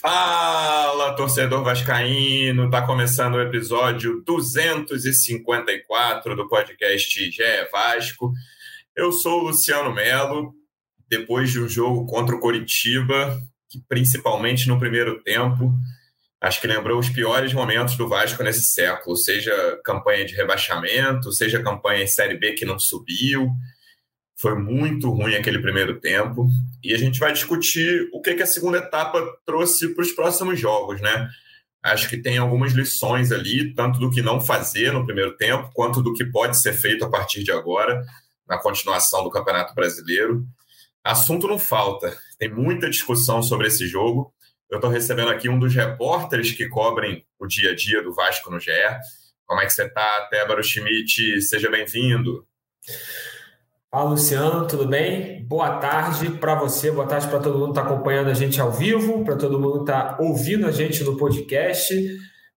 Fala, torcedor vascaíno! Tá começando o episódio 254 do podcast GE Vasco. Eu sou o Luciano Melo. Depois de um jogo contra o Coritiba, que principalmente no primeiro tempo, acho que lembrou os piores momentos do Vasco nesse século, seja campanha de rebaixamento, seja campanha em Série B que não subiu, foi muito ruim aquele primeiro tempo. E a gente vai discutir o que, que a segunda etapa trouxe para os próximos jogos, né? Acho que tem algumas lições ali, tanto do que não fazer no primeiro tempo, quanto do que pode ser feito a partir de agora, na continuação do Campeonato Brasileiro. Assunto não falta, tem muita discussão sobre esse jogo. Eu estou recebendo aqui um dos repórteres que cobrem o dia a dia do Vasco no GE. Como é que você está, Tébaro Schmidt? Seja bem-vindo. Fala, Luciano, tudo bem? Boa tarde para você, boa tarde para todo mundo que está acompanhando a gente ao vivo, para todo mundo que está ouvindo a gente no podcast.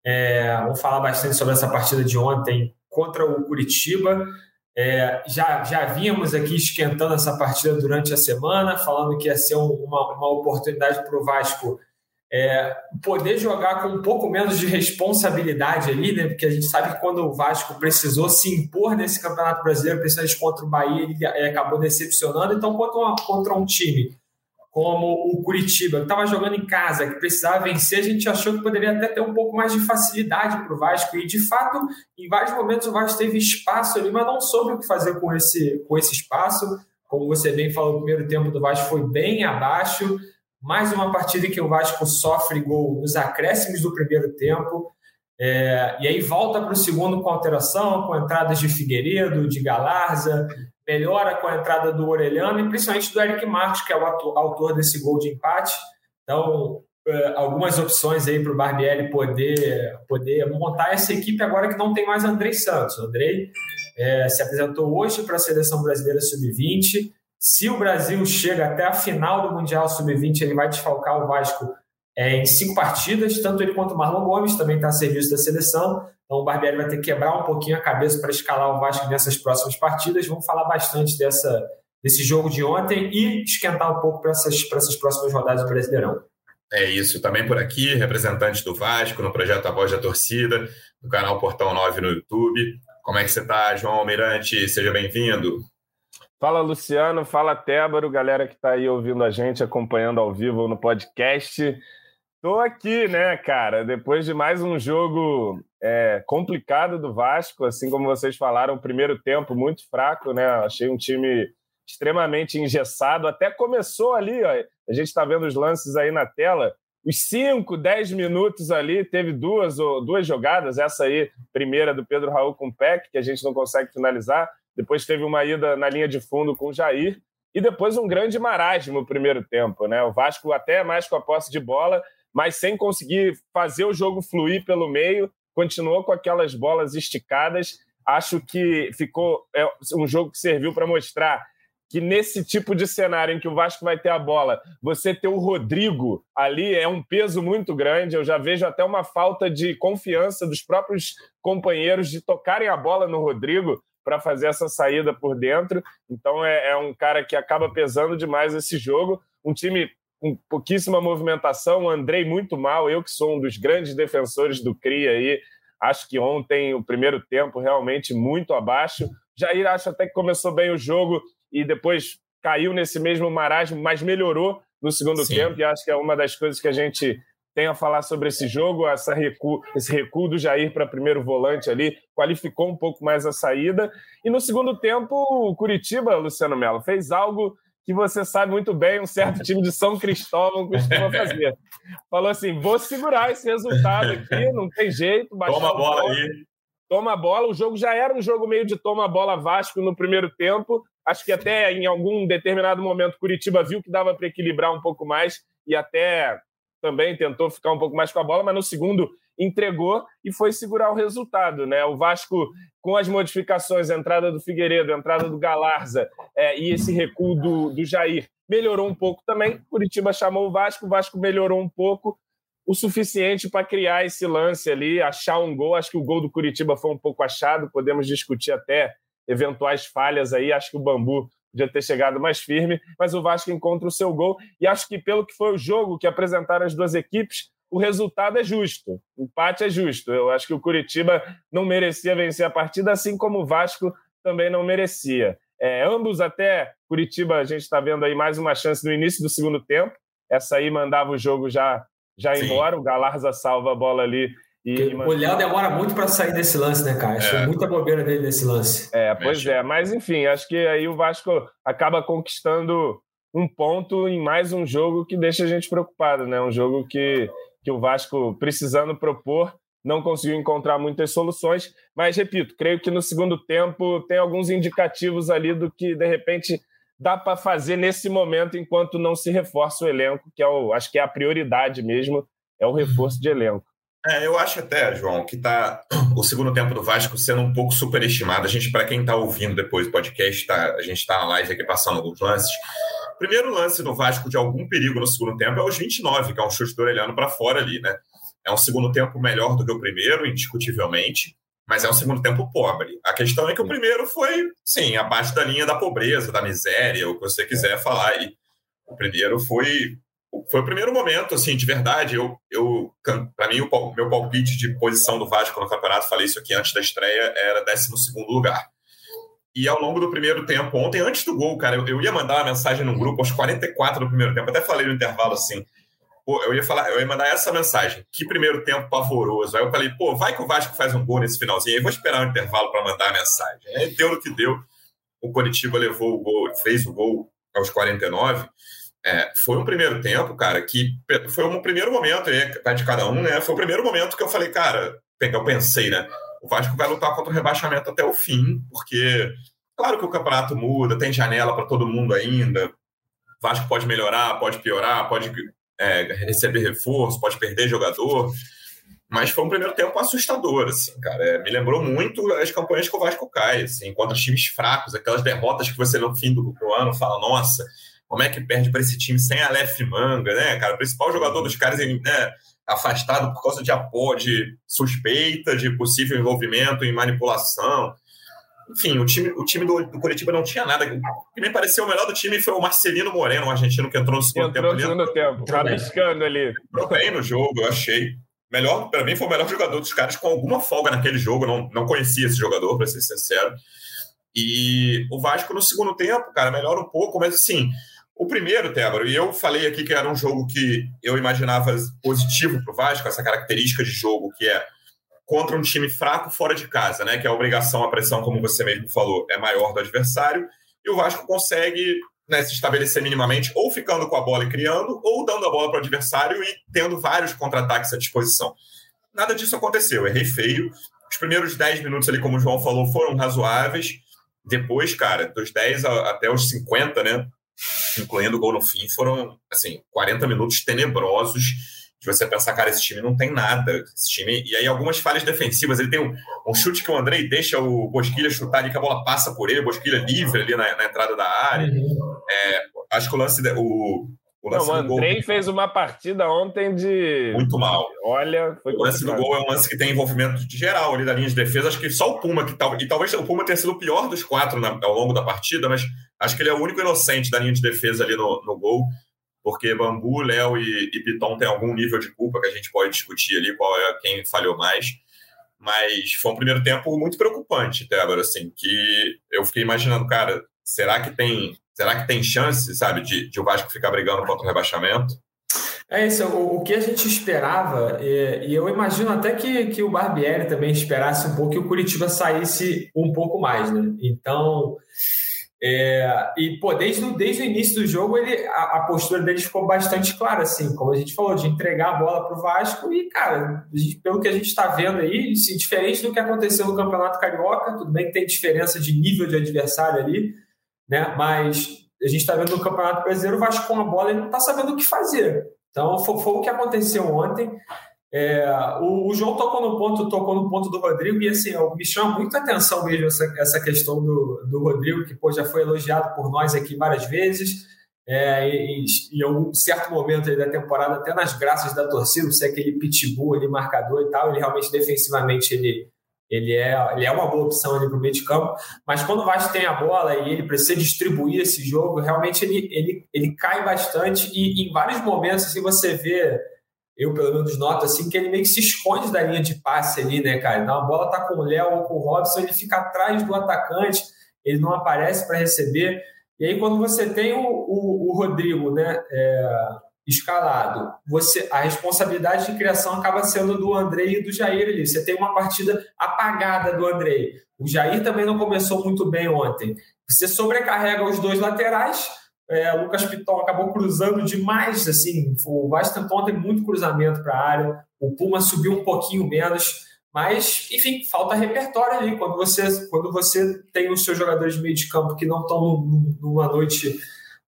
É, vamos falar bastante sobre essa partida de ontem contra o Curitiba. É, já, já vínhamos aqui esquentando essa partida durante a semana, falando que ia ser uma, uma oportunidade para o Vasco é, poder jogar com um pouco menos de responsabilidade ali, né? Porque a gente sabe que quando o Vasco precisou se impor nesse Campeonato Brasileiro, principalmente contra o Bahia, ele acabou decepcionando. Então, contra, uma, contra um time como o Curitiba, que estava jogando em casa, que precisava vencer, a gente achou que poderia até ter um pouco mais de facilidade para o Vasco. E, de fato, em vários momentos o Vasco teve espaço ali, mas não soube o que fazer com esse, com esse espaço. Como você bem falou, o primeiro tempo do Vasco foi bem abaixo. Mais uma partida em que o Vasco sofre gol nos acréscimos do primeiro tempo. É, e aí volta para o segundo com alteração, com entradas de Figueiredo, de Galarza, melhora com a entrada do Orelhano e principalmente do Eric Marcos, que é o autor desse gol de empate. Então, é, algumas opções aí para o Barbieri poder, poder montar essa equipe agora que não tem mais Andrei Santos. O Andrei é, se apresentou hoje para a Seleção Brasileira Sub-20, se o Brasil chega até a final do Mundial Sub-20, ele vai desfalcar o Vasco é, em cinco partidas, tanto ele quanto o Marlon Gomes também está a serviço da seleção. Então o Barbieri vai ter que quebrar um pouquinho a cabeça para escalar o Vasco nessas próximas partidas. Vamos falar bastante dessa, desse jogo de ontem e esquentar um pouco para essas, essas próximas rodadas do Brasileirão. É isso, também por aqui, representante do Vasco no projeto A Voz da Torcida, do canal Portão 9 no YouTube. Como é que você está, João Almirante? Seja bem-vindo. Fala Luciano, fala Tébaro, galera que está aí ouvindo a gente, acompanhando ao vivo no podcast. Tô aqui, né, cara, depois de mais um jogo é, complicado do Vasco, assim como vocês falaram, primeiro tempo muito fraco, né? Achei um time extremamente engessado. Até começou ali, ó, a gente está vendo os lances aí na tela. Os 5, 10 minutos ali, teve duas, duas jogadas, essa aí, primeira do Pedro Raul com o PEC, que a gente não consegue finalizar depois teve uma ida na linha de fundo com o Jair, e depois um grande marasmo no primeiro tempo. Né? O Vasco até mais com a posse de bola, mas sem conseguir fazer o jogo fluir pelo meio, continuou com aquelas bolas esticadas. Acho que ficou é, um jogo que serviu para mostrar que nesse tipo de cenário em que o Vasco vai ter a bola, você ter o Rodrigo ali é um peso muito grande. Eu já vejo até uma falta de confiança dos próprios companheiros de tocarem a bola no Rodrigo para fazer essa saída por dentro. Então é, é, um cara que acaba pesando demais esse jogo. Um time com pouquíssima movimentação, o Andrei muito mal. Eu que sou um dos grandes defensores do CRI aí, acho que ontem o primeiro tempo realmente muito abaixo. Jair acho até que começou bem o jogo e depois caiu nesse mesmo marasmo, mas melhorou no segundo Sim. tempo e acho que é uma das coisas que a gente tem a falar sobre esse jogo, essa recuo, esse recuo do Jair para primeiro volante ali, qualificou um pouco mais a saída. E no segundo tempo, o Curitiba, Luciano Melo, fez algo que você sabe muito bem, um certo time de São Cristóvão costuma fazer. Falou assim: vou segurar esse resultado aqui, não tem jeito. Toma a bola aí. Toma a bola. O jogo já era um jogo meio de toma a bola Vasco no primeiro tempo. Acho que até em algum determinado momento Curitiba viu que dava para equilibrar um pouco mais e até também tentou ficar um pouco mais com a bola, mas no segundo entregou e foi segurar o resultado. Né? O Vasco, com as modificações, a entrada do Figueiredo, a entrada do Galarza é, e esse recuo do, do Jair, melhorou um pouco também. Curitiba chamou o Vasco, o Vasco melhorou um pouco, o suficiente para criar esse lance ali, achar um gol. Acho que o gol do Curitiba foi um pouco achado, podemos discutir até eventuais falhas aí. Acho que o Bambu podia ter chegado mais firme, mas o Vasco encontra o seu gol. E acho que, pelo que foi o jogo que apresentaram as duas equipes, o resultado é justo. O empate é justo. Eu acho que o Curitiba não merecia vencer a partida, assim como o Vasco também não merecia. É, ambos até Curitiba, a gente está vendo aí mais uma chance no início do segundo tempo. Essa aí mandava o jogo já, já embora. O Galarza salva a bola ali e o Léo demora muito para sair desse lance, né, cara? Acho é. muita bobeira dele nesse lance. É, pois é. Mas, enfim, acho que aí o Vasco acaba conquistando um ponto em mais um jogo que deixa a gente preocupado, né? Um jogo que, que o Vasco, precisando propor, não conseguiu encontrar muitas soluções. Mas, repito, creio que no segundo tempo tem alguns indicativos ali do que, de repente, dá para fazer nesse momento enquanto não se reforça o elenco, que é o, acho que é a prioridade mesmo, é o reforço de elenco. É, eu acho até, João, que tá o segundo tempo do Vasco sendo um pouco superestimado. A gente, para quem está ouvindo depois do podcast, tá, a gente está na live aqui passando alguns lances. O primeiro lance do Vasco de algum perigo no segundo tempo é os 29, que é um chute do Orelhano para fora ali, né? É um segundo tempo melhor do que o primeiro, indiscutivelmente, mas é um segundo tempo pobre. A questão é que o primeiro foi, sim, abaixo da linha da pobreza, da miséria, o que você quiser falar. E o primeiro foi foi o primeiro momento, assim, de verdade. Eu, eu para mim, o meu palpite de posição do Vasco no campeonato, falei isso aqui antes da estreia, era 12 lugar. E ao longo do primeiro tempo, ontem, antes do gol, cara, eu, eu ia mandar uma mensagem no grupo aos 44 do primeiro tempo, até falei no intervalo assim. Pô, eu ia falar, eu ia mandar essa mensagem. Que primeiro tempo pavoroso. Aí eu falei, pô, vai que o Vasco faz um gol nesse finalzinho. Aí vou esperar o um intervalo para mandar a mensagem. Aí deu no que deu. O Coritiba levou o gol, fez o gol aos 49. É, foi um primeiro tempo, cara, que foi um primeiro momento, aí, vai de cada um, né? Foi o primeiro momento que eu falei, cara, eu pensei, né? O Vasco vai lutar contra o rebaixamento até o fim, porque, claro que o campeonato muda, tem janela para todo mundo ainda. O Vasco pode melhorar, pode piorar, pode é, receber reforço, pode perder jogador. Mas foi um primeiro tempo assustador, assim, cara. É, me lembrou muito as campanhas que o Vasco cai, assim, contra times fracos, aquelas derrotas que você no fim do, do ano fala, nossa, como é que perde para esse time sem Aleph Manga, né, cara? O principal jogador dos caras né, afastado por causa de apoio, de suspeita de possível envolvimento em manipulação. Enfim, o time, o time do, do Curitiba não tinha nada. O que me pareceu o melhor do time foi o Marcelino Moreno, um argentino que entrou no segundo entrou tempo. Entrou no segundo tempo, rabiscando ali. Entrou bem no jogo, eu achei. Melhor, para mim, foi o melhor jogador dos caras com alguma folga naquele jogo. não, não conhecia esse jogador, para ser sincero. E o Vasco no segundo tempo, cara, melhora um pouco, mas assim, o primeiro, Tébaro, e eu falei aqui que era um jogo que eu imaginava positivo para o Vasco, essa característica de jogo que é contra um time fraco fora de casa, né? Que a obrigação, a pressão, como você mesmo falou, é maior do adversário, e o Vasco consegue né, se estabelecer minimamente, ou ficando com a bola e criando, ou dando a bola para o adversário e tendo vários contra-ataques à disposição. Nada disso aconteceu, errei feio. Os primeiros 10 minutos ali, como o João falou, foram razoáveis. Depois, cara, dos 10 até os 50, né? Incluindo o gol no fim, foram assim 40 minutos tenebrosos de você pensar, cara, esse time não tem nada. Esse time... E aí, algumas falhas defensivas. Ele tem um, um chute que o Andrei deixa o Bosquilha chutar ali, que a bola passa por ele, o Bosquilha livre ali na, na entrada da área. Uhum. É, acho que o lance. De, o, o, lance não, o Andrei gol... fez uma partida ontem de. Muito mal. Olha, foi O lance do gol é um lance que tem envolvimento de geral ali da linha de defesa. Acho que só o Puma, que tal... e talvez o Puma tenha sido o pior dos quatro na... ao longo da partida, mas Acho que ele é o único inocente da linha de defesa ali no, no gol, porque Bambu, Léo e, e Piton têm algum nível de culpa que a gente pode discutir ali qual é quem falhou mais. Mas foi um primeiro tempo muito preocupante, Débora, assim, que eu fiquei imaginando, cara, será que tem, será que tem chance, sabe, de, de o Vasco ficar brigando contra o rebaixamento? É isso, o, o que a gente esperava, e, e, eu imagino até que, que o Barbieri também esperasse um pouco que o Curitiba saísse um pouco mais, né? Então, é, e, pô, desde, desde o início do jogo, ele, a, a, postura deles ficou bastante clara, assim, como a gente falou, de entregar a bola para o Vasco. E, cara, gente, pelo que a gente está vendo aí, assim, diferente do que aconteceu no Campeonato Carioca, tudo bem que tem diferença de nível de adversário ali, né? Mas a gente está vendo no Campeonato Brasileiro, o Vasco com a bola, ele não está sabendo o que fazer. Então, foi, foi o que aconteceu ontem. É, o, o, João tocou no ponto, tocou no ponto do Rodrigo, e assim, me chama muito a atenção mesmo essa, essa questão do, do Rodrigo, que pô, já foi elogiado por nós aqui várias vezes. É, em um certo momento da temporada, até nas graças da torcida, se é aquele pitbull ali, marcador e tal, ele realmente defensivamente ele, ele é, ele é uma boa opção ali para o meio de campo, mas quando o Vasco tem a bola e ele precisa distribuir esse jogo, realmente ele, ele, ele cai bastante e em vários momentos assim, você vê, eu pelo menos noto assim, que ele meio que se esconde da linha de passe ali, né, cara? Então a bola tá com o Léo ou com o Robson, ele fica atrás do atacante, ele não aparece para receber. E aí quando você tem o, o, o Rodrigo, né, é, escalado, você a responsabilidade de criação acaba sendo do Andrei e do Jair ali. Você tem uma partida apagada do Andrei. O Jair também não começou muito bem ontem. Você sobrecarrega os dois laterais. É, o Lucas Piton acabou cruzando demais. Assim, o Vasco tentou ontem muito cruzamento para a área. O Puma subiu um pouquinho menos. Mas, enfim, falta repertório ali. Quando você, quando você tem os seus jogadores de meio de campo que não estão numa noite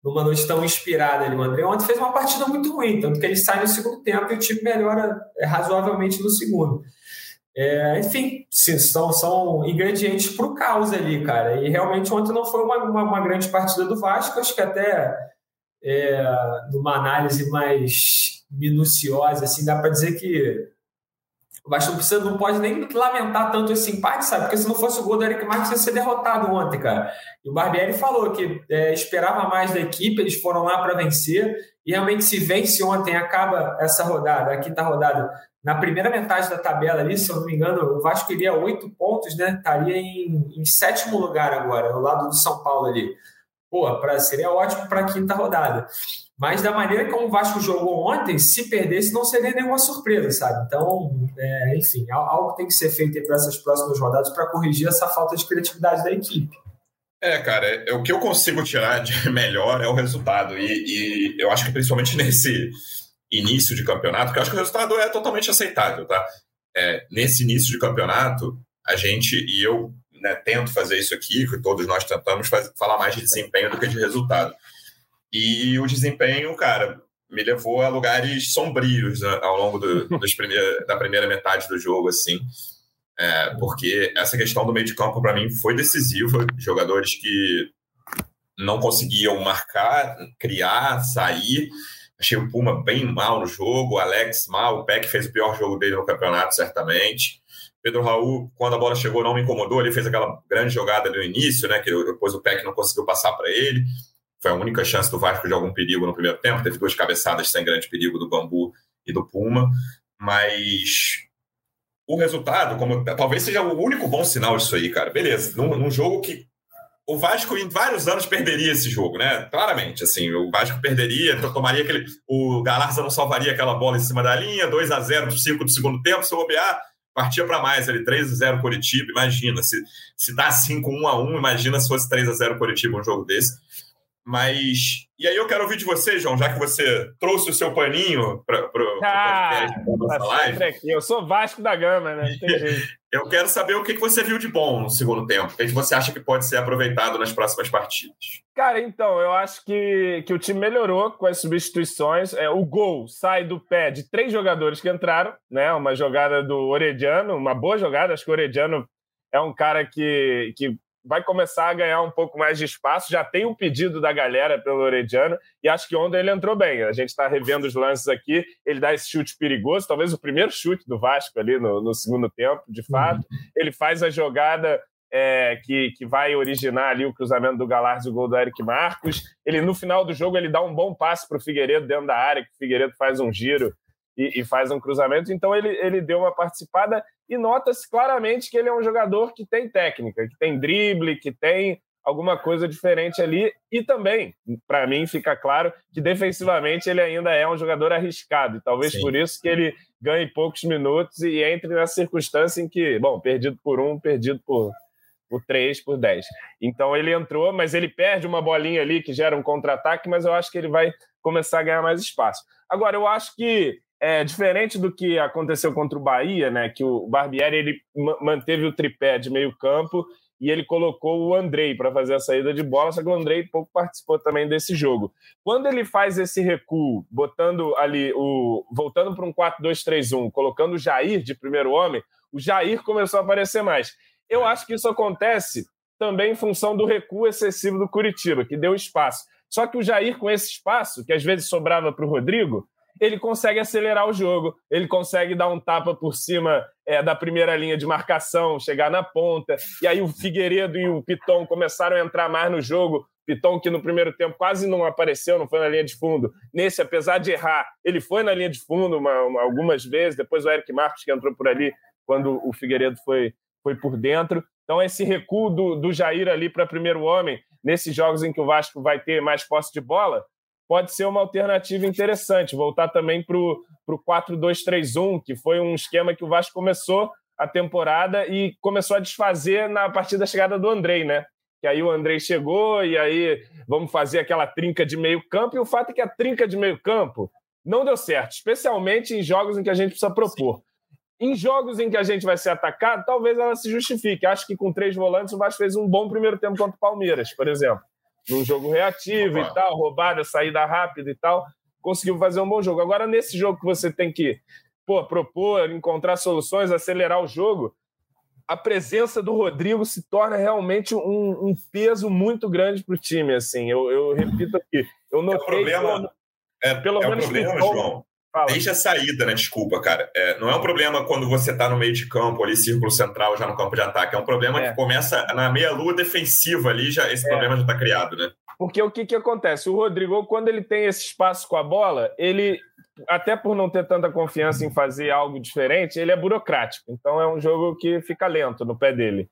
numa noite tão inspirada ali. O André ontem fez uma partida muito ruim, tanto que ele sai no segundo tempo e o time melhora é, razoavelmente no segundo. É, enfim, sim, são, são ingredientes para o caos ali, cara. E realmente ontem não foi uma, uma, uma grande partida do Vasco, acho que até é, numa análise mais minuciosa, assim, dá para dizer que o Vasco precisa, não pode nem lamentar tanto esse empate, sabe? Porque se não fosse o gol do Eric Marques, ia ser derrotado ontem, cara. E o Barbieri falou que é, esperava mais da equipe, eles foram lá para vencer. E realmente, se vence ontem, acaba essa rodada, a quinta rodada, na primeira metade da tabela ali, se eu não me engano, o Vasco iria oito pontos, né? Estaria em, em sétimo lugar agora, ao lado do São Paulo ali. Pô, pra, seria ótimo para a quinta rodada. Mas da maneira como o Vasco jogou ontem, se perdesse, não seria nenhuma surpresa, sabe? Então, é, enfim, algo tem que ser feito para essas próximas rodadas para corrigir essa falta de criatividade da equipe. É, cara, é, o que eu consigo tirar de melhor é o resultado. E, e eu acho que principalmente nesse início de campeonato, que eu acho que o resultado é totalmente aceitável, tá? É, nesse início de campeonato, a gente, e eu né, tento fazer isso aqui, que todos nós tentamos fazer, falar mais de desempenho do que de resultado. E o desempenho, cara, me levou a lugares sombrios né, ao longo do, primeir, da primeira metade do jogo, assim. É, porque essa questão do meio de campo, para mim, foi decisiva. Jogadores que não conseguiam marcar, criar, sair. Achei o Puma bem mal no jogo, o Alex mal, o Peck fez o pior jogo dele no campeonato, certamente. Pedro Raul, quando a bola chegou, não me incomodou. Ele fez aquela grande jogada no início, né? Que depois o Peck não conseguiu passar para ele. Foi a única chance do Vasco de algum perigo no primeiro tempo. Teve duas cabeçadas sem grande perigo do Bambu e do Puma. Mas o resultado, como talvez seja o único bom sinal disso aí, cara. Beleza, num, num jogo que o Vasco em vários anos perderia esse jogo, né? Claramente, assim, o Vasco perderia, tomaria aquele. O Galarza não salvaria aquela bola em cima da linha, 2 a 0 do 5 do segundo tempo, se o bobear, partia para mais ali, 3 a 0 Curitiba, imagina, se, se dá 5 1 a 1, imagina se fosse 3 a 0 Curitiba um jogo desse. Mas. E aí eu quero ouvir de você, João, já que você trouxe o seu paninho para o ah, podcast live. Aqui. Eu sou Vasco da Gama, né? eu quero saber o que você viu de bom no segundo tempo. O que você acha que pode ser aproveitado nas próximas partidas? Cara, então, eu acho que, que o time melhorou com as substituições. É, o gol sai do pé de três jogadores que entraram, né? Uma jogada do Orediano, uma boa jogada. Acho que o Orediano é um cara que, que vai começar a ganhar um pouco mais de espaço. Já tem um pedido da galera pelo Orediano e acho que ontem ele entrou bem. A gente está revendo os lances aqui. Ele dá esse chute perigoso, talvez o primeiro chute do Vasco ali no, no segundo tempo, de fato. Uhum. Ele faz a jogada é, que, que vai originar ali o cruzamento do Galardo e o gol do Eric Marcos. Ele, no final do jogo, ele dá um bom passe para o Figueiredo dentro da área, que o Figueiredo faz um giro e, e, faz um cruzamento. Então ele, ele deu uma participada e nota-se claramente que ele é um jogador que tem técnica, que tem drible, que tem alguma coisa diferente ali. E também, para mim, fica claro que defensivamente ele ainda é um jogador arriscado. E talvez Sim. por isso que ele ganhe poucos minutos e entre nessa circunstância em que, bom, perdido por um, perdido por, por três, por dez. Então ele entrou, mas ele perde uma bolinha ali que gera um contra-ataque, mas eu acho que ele vai começar a ganhar mais espaço. Agora, eu acho que é, diferente do que aconteceu contra o Bahia, né, que o Barbieri ele manteve o tripé de meio campo e ele colocou o Andrei para fazer a saída de bola, só que o Andrei pouco participou também desse jogo. Quando ele faz esse recuo, botando ali o voltando para um 4-2-3-1, colocando o Jair de primeiro homem, o Jair começou a aparecer mais. Eu acho que isso acontece também em função do recuo excessivo do Curitiba, que deu espaço. Só que o Jair com esse espaço, que às vezes sobrava para o Rodrigo, ele consegue acelerar o jogo, ele consegue dar um tapa por cima é, da primeira linha de marcação, chegar na ponta, e aí o Figueiredo e o Piton começaram a entrar mais no jogo. Piton, que no primeiro tempo quase não apareceu, não foi na linha de fundo. Nesse, apesar de errar, ele foi na linha de fundo uma, uma, algumas vezes. Depois o Eric Marcos, que entrou por ali quando o Figueiredo foi, foi por dentro. Então, esse recuo do, do Jair ali para primeiro homem, nesses jogos em que o Vasco vai ter mais posse de bola, pode ser uma alternativa interessante. Voltar também para o 4-2-3-1, que foi um esquema que o Vasco começou a temporada e começou a desfazer na partir da chegada do Andrei, né? Que aí o Andrei chegou e aí vamos fazer aquela trinca de meio campo. E o fato é que a trinca de meio campo não deu certo, especialmente em jogos em que a gente precisa propor. Sim. Em jogos em que a gente vai ser atacado, talvez ela se justifique. Acho que com três volantes o Vasco fez um bom primeiro tempo contra o Palmeiras, por exemplo. Num jogo reativo Opa. e tal, roubada, saída rápida e tal. Conseguiu fazer um bom jogo. Agora, nesse jogo que você tem que pô, propor, encontrar soluções, acelerar o jogo, a presença do Rodrigo se torna realmente um, um peso muito grande para o time. Assim, eu, eu, repito aqui, eu notei. É problema, é, pelo é menos problema, João. Fala. Desde a saída, né? Desculpa, cara. É, não é um problema quando você está no meio de campo, ali, círculo central, já no campo de ataque. É um problema é. que começa na meia-lua defensiva ali, já, esse é. problema já está criado, né? Porque o que, que acontece? O Rodrigo, quando ele tem esse espaço com a bola, ele, até por não ter tanta confiança em fazer algo diferente, ele é burocrático. Então é um jogo que fica lento no pé dele.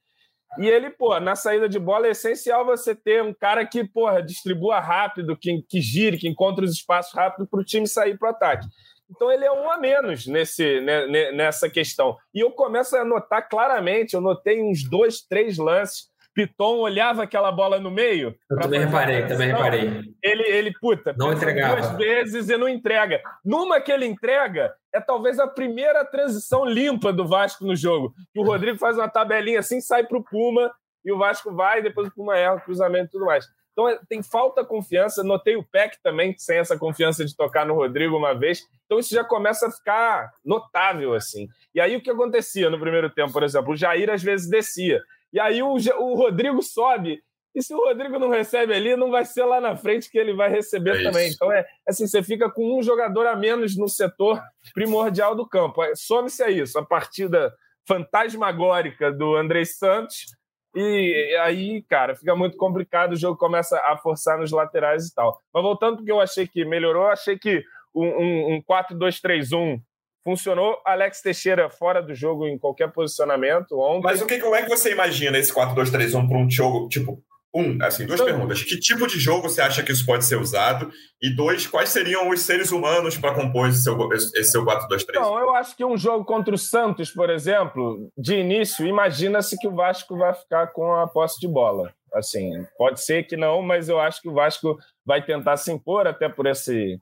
E ele, pô, na saída de bola é essencial você ter um cara que, porra, distribua rápido, que, que gire, que encontre os espaços rápido para o time sair para o ataque. Então ele é um a menos nesse, né, nessa questão. E eu começo a notar claramente, eu notei uns dois, três lances. Piton olhava aquela bola no meio. Eu também reparei, também reparei. Ele, ele puta, não entregava. duas vezes e não entrega. Numa que ele entrega, é talvez a primeira transição limpa do Vasco no jogo. Que o Rodrigo faz uma tabelinha assim, sai para o Puma, e o Vasco vai, depois o Puma erra o cruzamento e tudo mais. Então é, tem falta confiança. Notei o Peck também sem essa confiança de tocar no Rodrigo uma vez. Então isso já começa a ficar notável assim. E aí o que acontecia no primeiro tempo, por exemplo, o Jair às vezes descia. E aí o, o Rodrigo sobe. E se o Rodrigo não recebe ali, não vai ser lá na frente que ele vai receber é também. Isso. Então é assim, você fica com um jogador a menos no setor primordial do campo. É, some-se a isso. A partida fantasmagórica do André Santos e aí, cara, fica muito complicado, o jogo começa a forçar nos laterais e tal. Mas voltando porque eu achei que melhorou, achei que um, um, um 4-2-3-1 funcionou. Alex Teixeira fora do jogo em qualquer posicionamento ontem. Mas o que, como é que você imagina esse 4-2-3-1 para um jogo, tipo, um, assim, duas então, perguntas. Que tipo de jogo você acha que isso pode ser usado? E dois, quais seriam os seres humanos para compor esse seu, esse seu 4-2-3? Não, eu acho que um jogo contra o Santos, por exemplo, de início, imagina-se que o Vasco vai ficar com a posse de bola. Assim, pode ser que não, mas eu acho que o Vasco vai tentar se impor, até por esse,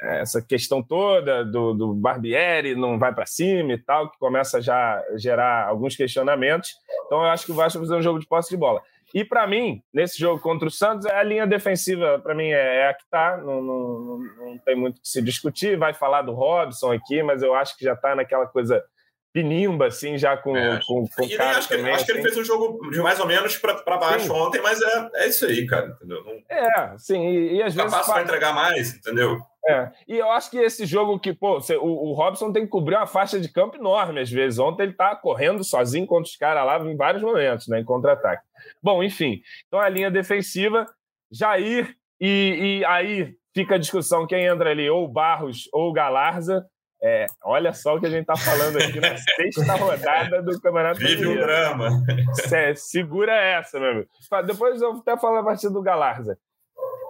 essa questão toda do, do Barbieri, não vai para cima e tal, que começa já a gerar alguns questionamentos. Então eu acho que o Vasco vai fazer um jogo de posse de bola. E para mim, nesse jogo contra o Santos, a linha defensiva, para mim, é, é, a que está. Não, não, não, tem muito que se discutir. Vai falar do Robson aqui, mas eu acho que já está naquela coisa pinimba, assim, já com, é. com, com e cara acho que, também, acho assim. que ele assim. fez um jogo de mais ou menos para baixo sim. ontem, mas é, é isso aí, cara, entendeu? Não, é, sim, e, e às vezes... Capaz para entregar mais, entendeu? É, e eu acho que esse jogo que, pô, o, o Robson tem que cobrir uma faixa de campo enorme às vezes. Ontem ele tá correndo sozinho contra os caras lá em vários momentos, né, em contra-ataque. Bom, enfim, então a linha defensiva, Jair, e, e aí fica a discussão quem entra ali, ou Barros ou Galarza. É, olha só o que a gente está falando aqui na sexta rodada do Campeonato Vive um drama. É, segura essa, meu amigo. Depois eu vou até falar a partir do Galarza.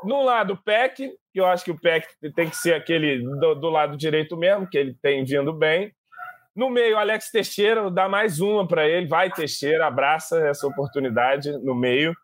No lado, PEC, que eu acho que o PEC tem que ser aquele do, do lado direito mesmo, que ele tem vindo bem. No meio, Alex Teixeira, dá mais uma para ele. Vai, Teixeira, abraça essa oportunidade no meio.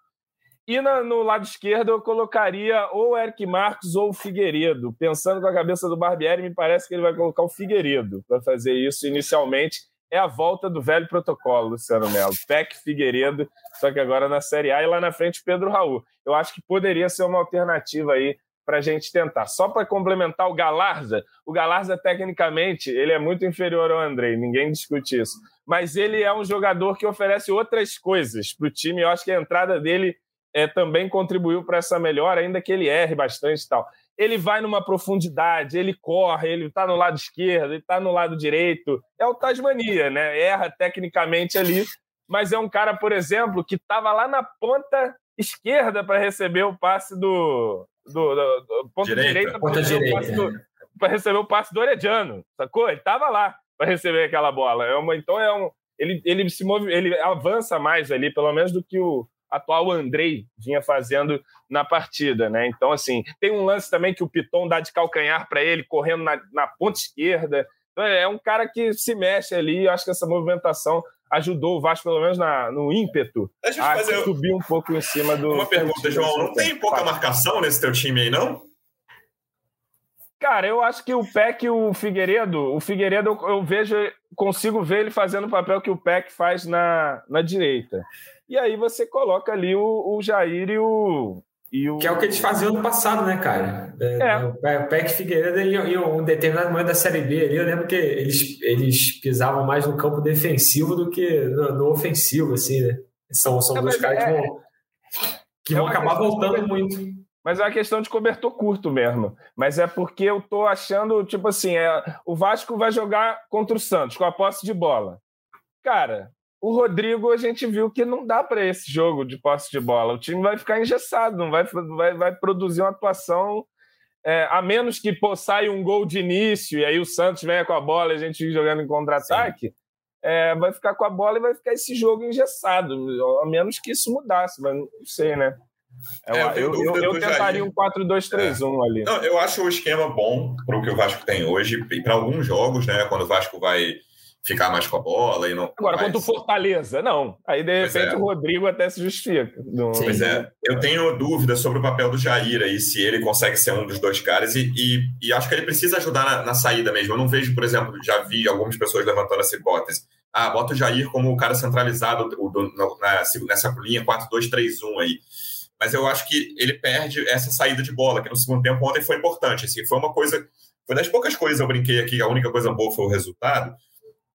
E na, no lado esquerdo, eu colocaria ou o Eric Marcos ou o Figueiredo. Pensando com a cabeça do Barbieri, me parece que ele vai colocar o Figueiredo para fazer isso inicialmente. É a volta do velho protocolo, Luciano Melo. Peck Figueiredo, só que agora na Série A e lá na frente Pedro Raul. Eu acho que poderia ser uma alternativa aí para a gente tentar. Só para complementar o Galarza, o Galarza, tecnicamente, ele é muito inferior ao Andrei, ninguém discute isso. Mas ele é um jogador que oferece outras coisas para o time. Eu acho que a entrada dele é, também contribuiu para essa melhora, ainda que ele erre bastante e tal. Ele vai numa profundidade, ele corre, ele está no lado esquerdo, ele está no lado direito. É o Tasmania, né? Erra tecnicamente ali, mas é um cara, por exemplo, que estava lá na ponta esquerda para receber o passe do, do, do, do ponta direita, para receber, receber, o passe do Orediano, sacou? Ele estava lá para receber aquela bola. É uma, então é um, ele, ele se move, ele avança mais ali, pelo menos do que o atual Andrei vinha fazendo na partida, né? Então, assim, tem um lance também que o Piton dá de calcanhar para ele, correndo na, na ponta esquerda. Então, é um cara que se mexe ali. Eu acho que essa movimentação ajudou o Vasco, pelo menos na, no ímpeto, Deixa a fazer subir um pouco em cima do. Uma pergunta, João. Não tem pouca marcação nesse teu time aí, não? Cara, eu acho que o Peck e o Figueiredo, o Figueiredo eu vejo, consigo ver ele fazendo o papel que o Peck faz na, na direita. E aí você coloca ali o, o Jair e o, e o... Que é o que eles faziam no passado, né, cara? É. é. O Peck Figueiredo em um determinado momento da Série B ali, eu lembro que eles, eles pisavam mais no campo defensivo do que no, no ofensivo, assim, né? São, são é, dois caras é, que vão, que vão acabar voltando muito. Mas é uma questão de cobertor curto mesmo. Mas é porque eu tô achando, tipo assim, é, o Vasco vai jogar contra o Santos com a posse de bola. Cara, o Rodrigo a gente viu que não dá para esse jogo de posse de bola. O time vai ficar engessado, não vai, vai, vai produzir uma atuação. É, a menos que pô, saia um gol de início e aí o Santos venha com a bola e a gente jogando em contra-ataque, é, vai ficar com a bola e vai ficar esse jogo engessado. A menos que isso mudasse, mas não sei, né? É, é, eu, eu, eu, eu tentaria um 4-2-3-1 é. ali. Não, eu acho o esquema bom para o que o Vasco tem hoje e para alguns jogos, né? Quando o Vasco vai ficar mais com a bola e não. Agora, quanto Fortaleza, não. Aí, de repente, é. o Rodrigo até se justifica. No... Pois é. Eu tenho dúvida sobre o papel do Jair aí, se ele consegue ser um dos dois caras, e, e, e acho que ele precisa ajudar na, na, saída mesmo. Eu não vejo, por exemplo, já vi algumas pessoas levantando essa hipótese. Ah, bota o Jair como o cara centralizado o, do, na, nessa linha 4-2-3-1 aí mas eu acho que ele perde essa saída de bola, que no segundo tempo ontem foi importante. Assim, foi uma coisa, foi das poucas coisas eu brinquei aqui, a única coisa boa foi o resultado.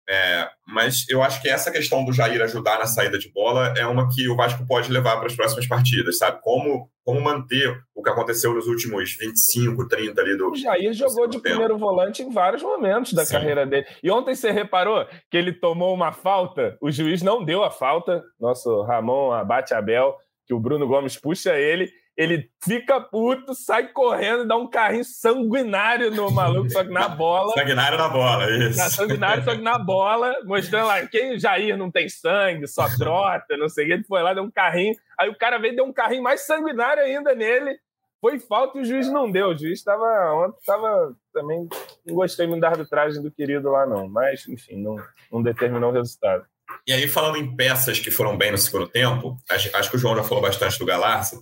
É, mas eu acho que essa questão do Jair ajudar na saída de bola é uma que o Vasco pode levar para as próximas partidas, sabe? Como, como manter o que aconteceu nos últimos 25, 30 ali do. O Jair jogou de tempo. primeiro volante em vários momentos da Sim. carreira dele. E ontem você reparou que ele tomou uma falta, o juiz não deu a falta, nosso Ramon Abate Abel que o Bruno Gomes puxa ele, ele fica puto, sai correndo, dá um carrinho sanguinário no maluco, só que na bola. sanguinário na bola, isso. Na sanguinário, só que na bola, mostrando lá, quem Jair não tem sangue, só trota, não sei o que. Ele foi lá, deu um carrinho. Aí o cara veio e deu um carrinho mais sanguinário ainda nele. Foi falta e o juiz não deu. O juiz estava ontem estava também. Não gostei muito da arbitragem do querido lá, não. Mas, enfim, não, não determinou o resultado. E aí, falando em peças que foram bem no segundo tempo, acho, acho que o João já falou bastante do Galarça.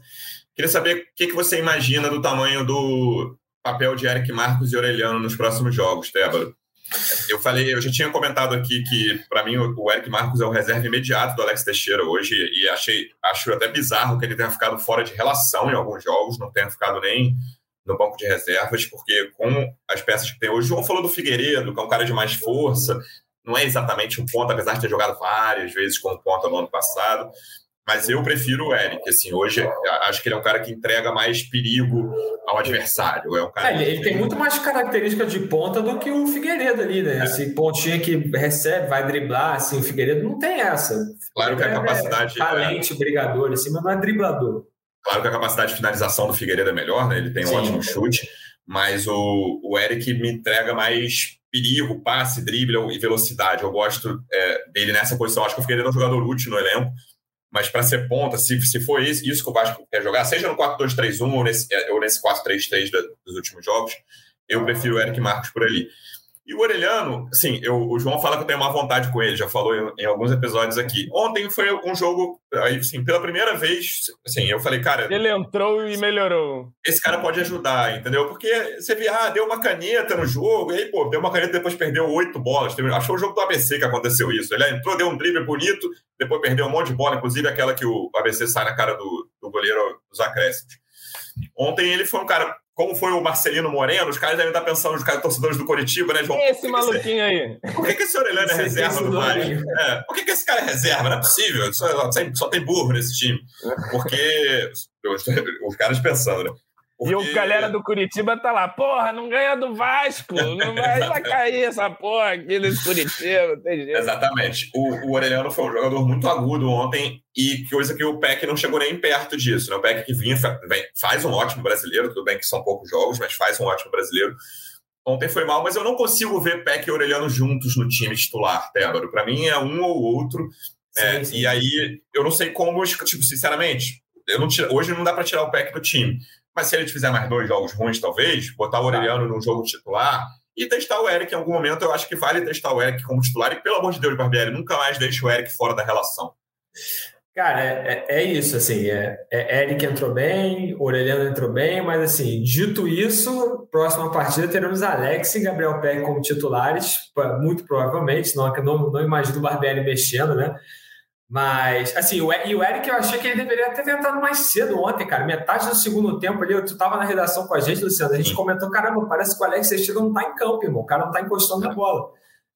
Queria saber o que, que você imagina do tamanho do papel de Eric Marcos e Aureliano nos próximos jogos, Débora. Eu falei, eu já tinha comentado aqui que, para mim, o Eric Marcos é o reserva imediato do Alex Teixeira hoje, e achei, acho até bizarro que ele tenha ficado fora de relação em alguns jogos, não tenha ficado nem no banco de reservas, porque com as peças que tem hoje, o João falou do Figueiredo, que é um cara de mais força, não é exatamente um ponto, apesar de ter jogado várias vezes como ponta no ano passado. Mas eu prefiro o Eric, assim, hoje acho que ele é um cara que entrega mais perigo ao adversário. É um cara é, ele, tem muito mais características de ponta do que o Figueiredo ali, né? É. Esse pontinho que recebe, vai driblar, assim, o Figueiredo não tem essa. Claro que a é capacidade. É talente, brigador, assim, mas não é driblador. Claro que a capacidade de finalização do Figueiredo é melhor, né? Ele tem um Sim. ótimo chute, mas o, o Eric me entrega mais perigo, passe, drible e velocidade. Eu gosto é, dele nessa posição. Acho que o Figueiredo é um jogador útil no elenco, mas para ser ponta, se, se for isso, isso que o Vasco quer jogar, seja no 4-2-3-1 ou nesse, ou nesse 4-3-3 dos últimos jogos, eu prefiro o Eric Marcos por ali. E o Orelhano, assim, eu, o João fala que eu tenho uma vontade com ele, já falou em, em, alguns episódios aqui. Ontem foi um jogo, aí, assim, pela primeira vez, assim, eu falei, cara. Ele entrou e melhorou. Esse cara pode ajudar, entendeu? Porque você vê, ah, deu uma caneta no jogo, e aí, pô, deu uma caneta depois perdeu oito bolas. Achou o jogo do ABC que aconteceu isso. Ele entrou, deu um drible bonito, depois perdeu um monte de bola, inclusive aquela que o ABC sai na cara do, do goleiro dos acréscimos. Ontem ele foi um cara como foi o Marcelino Moreno, os caras devem estar pensando, os caras torcedores do Coritiba, né, João? Esse maluquinho aí. Por que, que esse Orelhano é reserva do Vasco? É, por que, que esse cara é reserva? Não é possível, só, só, só tem burro nesse time. Porque os, os caras pensando, né? Porque... E o galera do Curitiba tá lá, porra, não ganha do Vasco, não vai, vai cair essa porra aqui nesse Curitiba, tem jeito. Exatamente. O, o Orelhano foi um jogador muito agudo ontem e coisa que o Peck não chegou nem perto disso. Né? O Peck que vinha, faz um ótimo brasileiro, tudo bem que são poucos jogos, mas faz um ótimo brasileiro. Ontem foi mal, mas eu não consigo ver Peck e Orelhano juntos no time titular, Tébaro. Para mim é um ou outro. Sim, é, sim. E aí eu não sei como, tipo, sinceramente, eu não tira, hoje não dá para tirar o Peck do time. Mas se ele fizer mais dois jogos ruins, talvez, botar o Aureliano num jogo titular e testar o Eric em algum momento, eu acho que vale testar o Eric como titular. E pelo amor de Deus, Barbieri, nunca mais deixe o Eric fora da relação. Cara, é, é, é isso, assim, é, é, Eric entrou bem, Aureliano entrou bem, mas assim, dito isso, próxima partida teremos Alex e Gabriel Peck como titulares, muito provavelmente, não, não, não imagino o Barbieri mexendo, né? Mas, assim, o, e o Eric, eu achei que ele deveria ter tentado mais cedo ontem, cara. Metade do segundo tempo ali, tu tava na redação com a gente, Luciano, a gente comentou, caramba, parece que o Alex Teixeira não tá em campo, irmão. O cara não tá encostando na bola.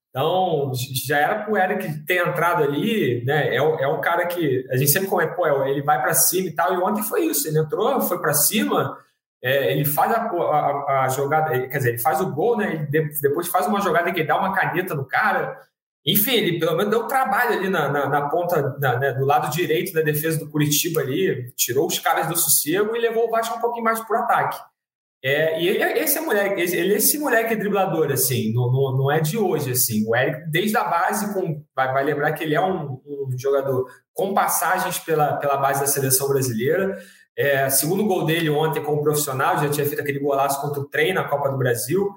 Então, já era pro Eric ter entrado ali, né? É o, é o cara que a gente sempre comenta, pô, ele vai para cima e tal. E ontem foi isso, ele entrou, foi para cima, é, ele faz a, a, a, jogada, quer dizer, ele faz o gol, né? Ele depois faz uma jogada que ele dá uma caneta no cara. Enfim, ele pelo menos deu trabalho ali na, na, na ponta, na, né, do lado direito da defesa do Curitiba ali, tirou os caras do sossego e levou o Vasco um pouquinho mais para o ataque. É, e ele, esse é moleque, ele, esse moleque é driblador, assim, não, não, não, é de hoje, assim. O Eric, desde a base, com, vai, vai lembrar que ele é um, um, jogador com passagens pela, pela base da seleção brasileira. É, segundo gol dele ontem como profissional, já tinha feito aquele golaço contra o trem na Copa do Brasil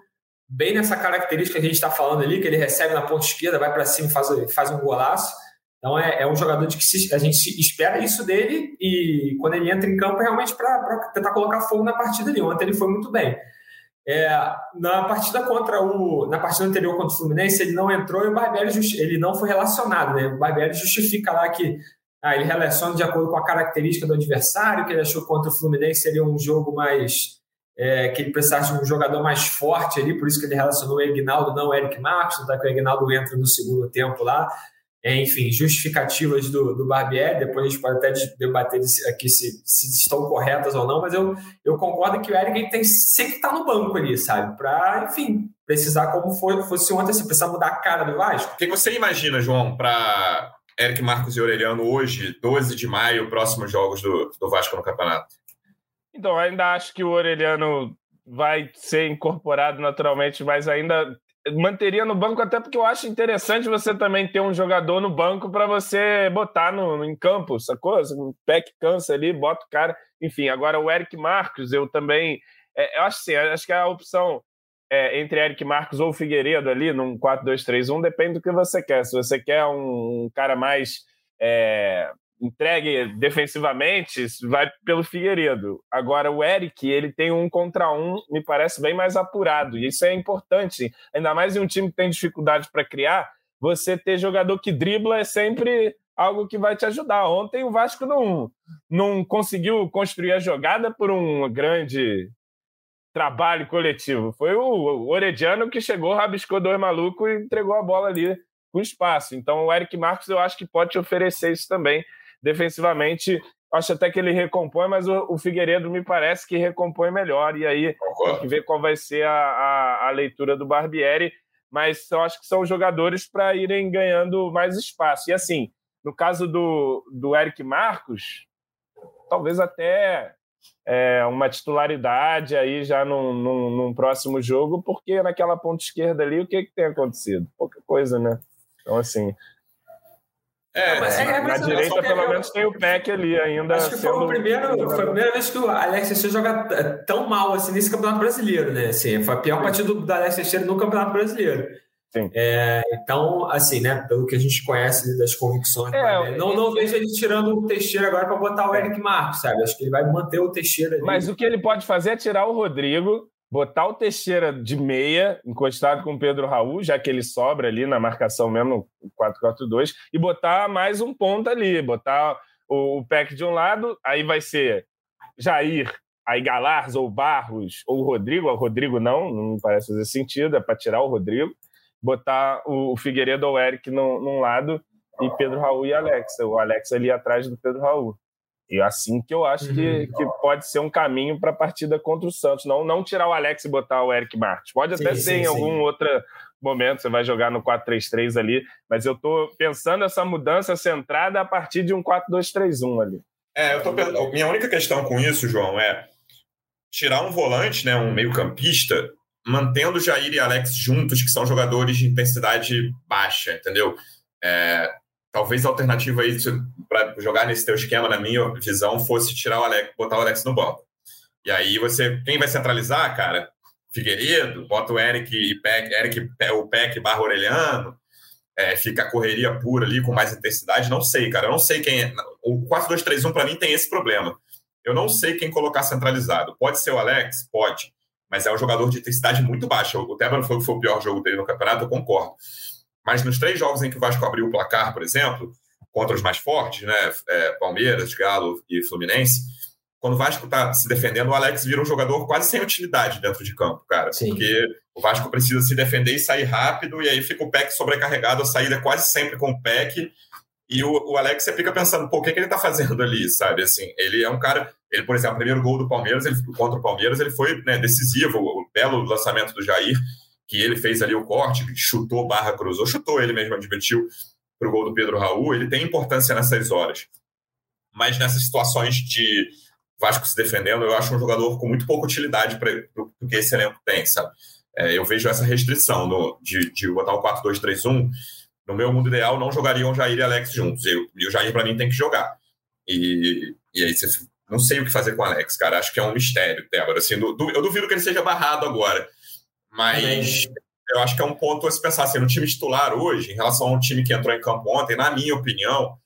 bem nessa característica que a gente está falando ali, que ele recebe na ponta esquerda, vai para cima e faz, faz um golaço. Então é, é um jogador de que se, a gente espera isso dele e quando ele entra em campo é realmente para tentar colocar fogo na partida ali. Ontem ele foi muito bem. É, na partida contra o na partida anterior contra o Fluminense ele não entrou e o Barbieri ele não foi relacionado, né? O Barbieri justifica lá que ah, ele relaciona de acordo com a característica do adversário, que ele achou contra o Fluminense seria um jogo mais é, que ele precisasse de um jogador mais forte ali, por isso que ele relacionou o Egnaldo, não o Eric Marques, tá? que o Egnaldo entra no segundo tempo lá. É, enfim, justificativas do, do Barbieri, depois a gente pode até debater aqui se, se estão corretas ou não, mas eu, eu concordo que o Eric tem sempre estar no banco ali, sabe? Para, enfim, precisar como foi, fosse ontem, se precisar mudar a cara do Vasco. O que você imagina, João, para Eric Marcos e Aureliano hoje, 12 de maio, próximos jogos do, do Vasco no campeonato? Então, ainda acho que o Orelhano vai ser incorporado naturalmente, mas ainda manteria no banco, até porque eu acho interessante você também ter um jogador no banco para você botar no, em campo, sacou? O Peck cansa ali, bota o cara. Enfim, agora o Eric Marcos, eu também. É, eu acho assim, acho que a opção é, entre Eric Marcos ou Figueiredo ali, num 4-2-3-1, depende do que você quer. Se você quer um, um cara mais. É, entregue defensivamente, vai pelo Figueiredo. Agora, o Eric, ele tem um contra um, me parece bem mais apurado. E isso é importante, ainda mais em um time que tem dificuldade para criar. Você ter jogador que dribla é sempre algo que vai te ajudar. Ontem o Vasco não, não conseguiu construir a jogada por um grande trabalho coletivo. Foi o Orediano que chegou, rabiscou dois malucos e entregou a bola ali com espaço. Então o Eric Marcos eu acho que pode te oferecer isso também defensivamente, acho até que ele recompõe, mas o, o Figueiredo me parece que recompõe melhor. E aí tem que ver qual vai ser a, a, a leitura do Barbieri. Mas eu acho que são jogadores para irem ganhando mais espaço. E assim, no caso do, do Eric Marcos, talvez até é, uma titularidade aí já num, num, num, próximo jogo, porque naquela ponta esquerda ali, o que, que tem acontecido? Pouca coisa, né? Então, assim, é, mas, é, na direita, pelo menos, tem o Peck ali ainda. Acho que foi, o primeiro, foi a primeira vez que o Alex Teixeira joga é, tão mal assim nesse Campeonato Brasileiro, né? Assim, foi a pior partida do Alex Teixeira no Campeonato Brasileiro. Sim. É, então, assim, né, pelo que a gente conhece das convicções, é, não, não vejo ele tirando o Teixeira agora para botar o Eric Marcos, sabe? Acho que ele vai manter o Teixeira ali. Mas o que ele pode fazer é tirar o Rodrigo, botar o Teixeira de meia, encostado com o Pedro Raul, já que ele sobra ali na marcação mesmo, 4-4-2, e botar mais um ponto ali, botar o, o Peck de um lado, aí vai ser Jair aí Galars ou Barros ou Rodrigo, o Rodrigo não, não parece fazer sentido, é para tirar o Rodrigo, botar o Figueiredo ou o Eric num, num lado e Pedro Raul e Alexa, o Alexa ali atrás do Pedro Raul. E assim que eu acho uhum. que, que pode ser um caminho para a partida contra o Santos. Não, não tirar o Alex e botar o Eric Martins. Pode até sim, ser sim, em algum sim. outro momento, você vai jogar no 4-3-3 ali, mas eu estou pensando essa mudança centrada a partir de um 4-2-3-1 ali. É, eu tô pensando, minha única questão com isso, João, é tirar um volante, né, um meio-campista, mantendo Jair e Alex juntos, que são jogadores de intensidade baixa, entendeu? É, talvez a alternativa aí para jogar nesse teu esquema, na minha visão, fosse tirar o Alex, botar o Alex no banco. E aí você, quem vai centralizar, cara? Figueiredo, bota o Eric e Peck, Eric, o Peck barra Orelhano, é, fica a correria pura ali com mais intensidade, não sei, cara, eu não sei quem é. O 4-2-3-1 para mim tem esse problema. Eu não sei quem colocar centralizado. Pode ser o Alex? Pode. Mas é um jogador de intensidade muito baixa. O Tebano foi, foi o pior jogo dele no campeonato, eu concordo. Mas nos três jogos em que o Vasco abriu o placar, por exemplo, contra os mais fortes, né, é, Palmeiras, Galo e Fluminense, quando o Vasco está se defendendo, o Alex vira um jogador quase sem utilidade dentro de campo, cara. Sim. Porque o Vasco precisa se defender e sair rápido, e aí fica o PEC sobrecarregado, a saída é quase sempre com o PEC. E o, o Alex, você fica pensando, pô, o que, que ele está fazendo ali, sabe? Assim, ele é um cara. Ele, por exemplo, o primeiro gol do Palmeiras, ele, contra o Palmeiras, ele foi né, decisivo, o belo lançamento do Jair que ele fez ali o corte, chutou barra cruzou, chutou ele mesmo, admitiu para o gol do Pedro Raul, ele tem importância nessas horas. Mas nessas situações de Vasco se defendendo, eu acho um jogador com muito pouca utilidade para o que esse elenco tem, sabe? É, eu vejo essa restrição no, de, de botar o 4-2-3-1. No meu mundo ideal, não jogariam Jair e Alex juntos. Eu, e o Jair, para mim, tem que jogar. E, e aí você não sei o que fazer com o Alex, cara. Acho que é um mistério, Débora. Assim, eu duvido que ele seja barrado agora. Mas eu acho que é um ponto a se pensar assim, no time titular hoje, em relação ao time que entrou em campo ontem, na minha opinião,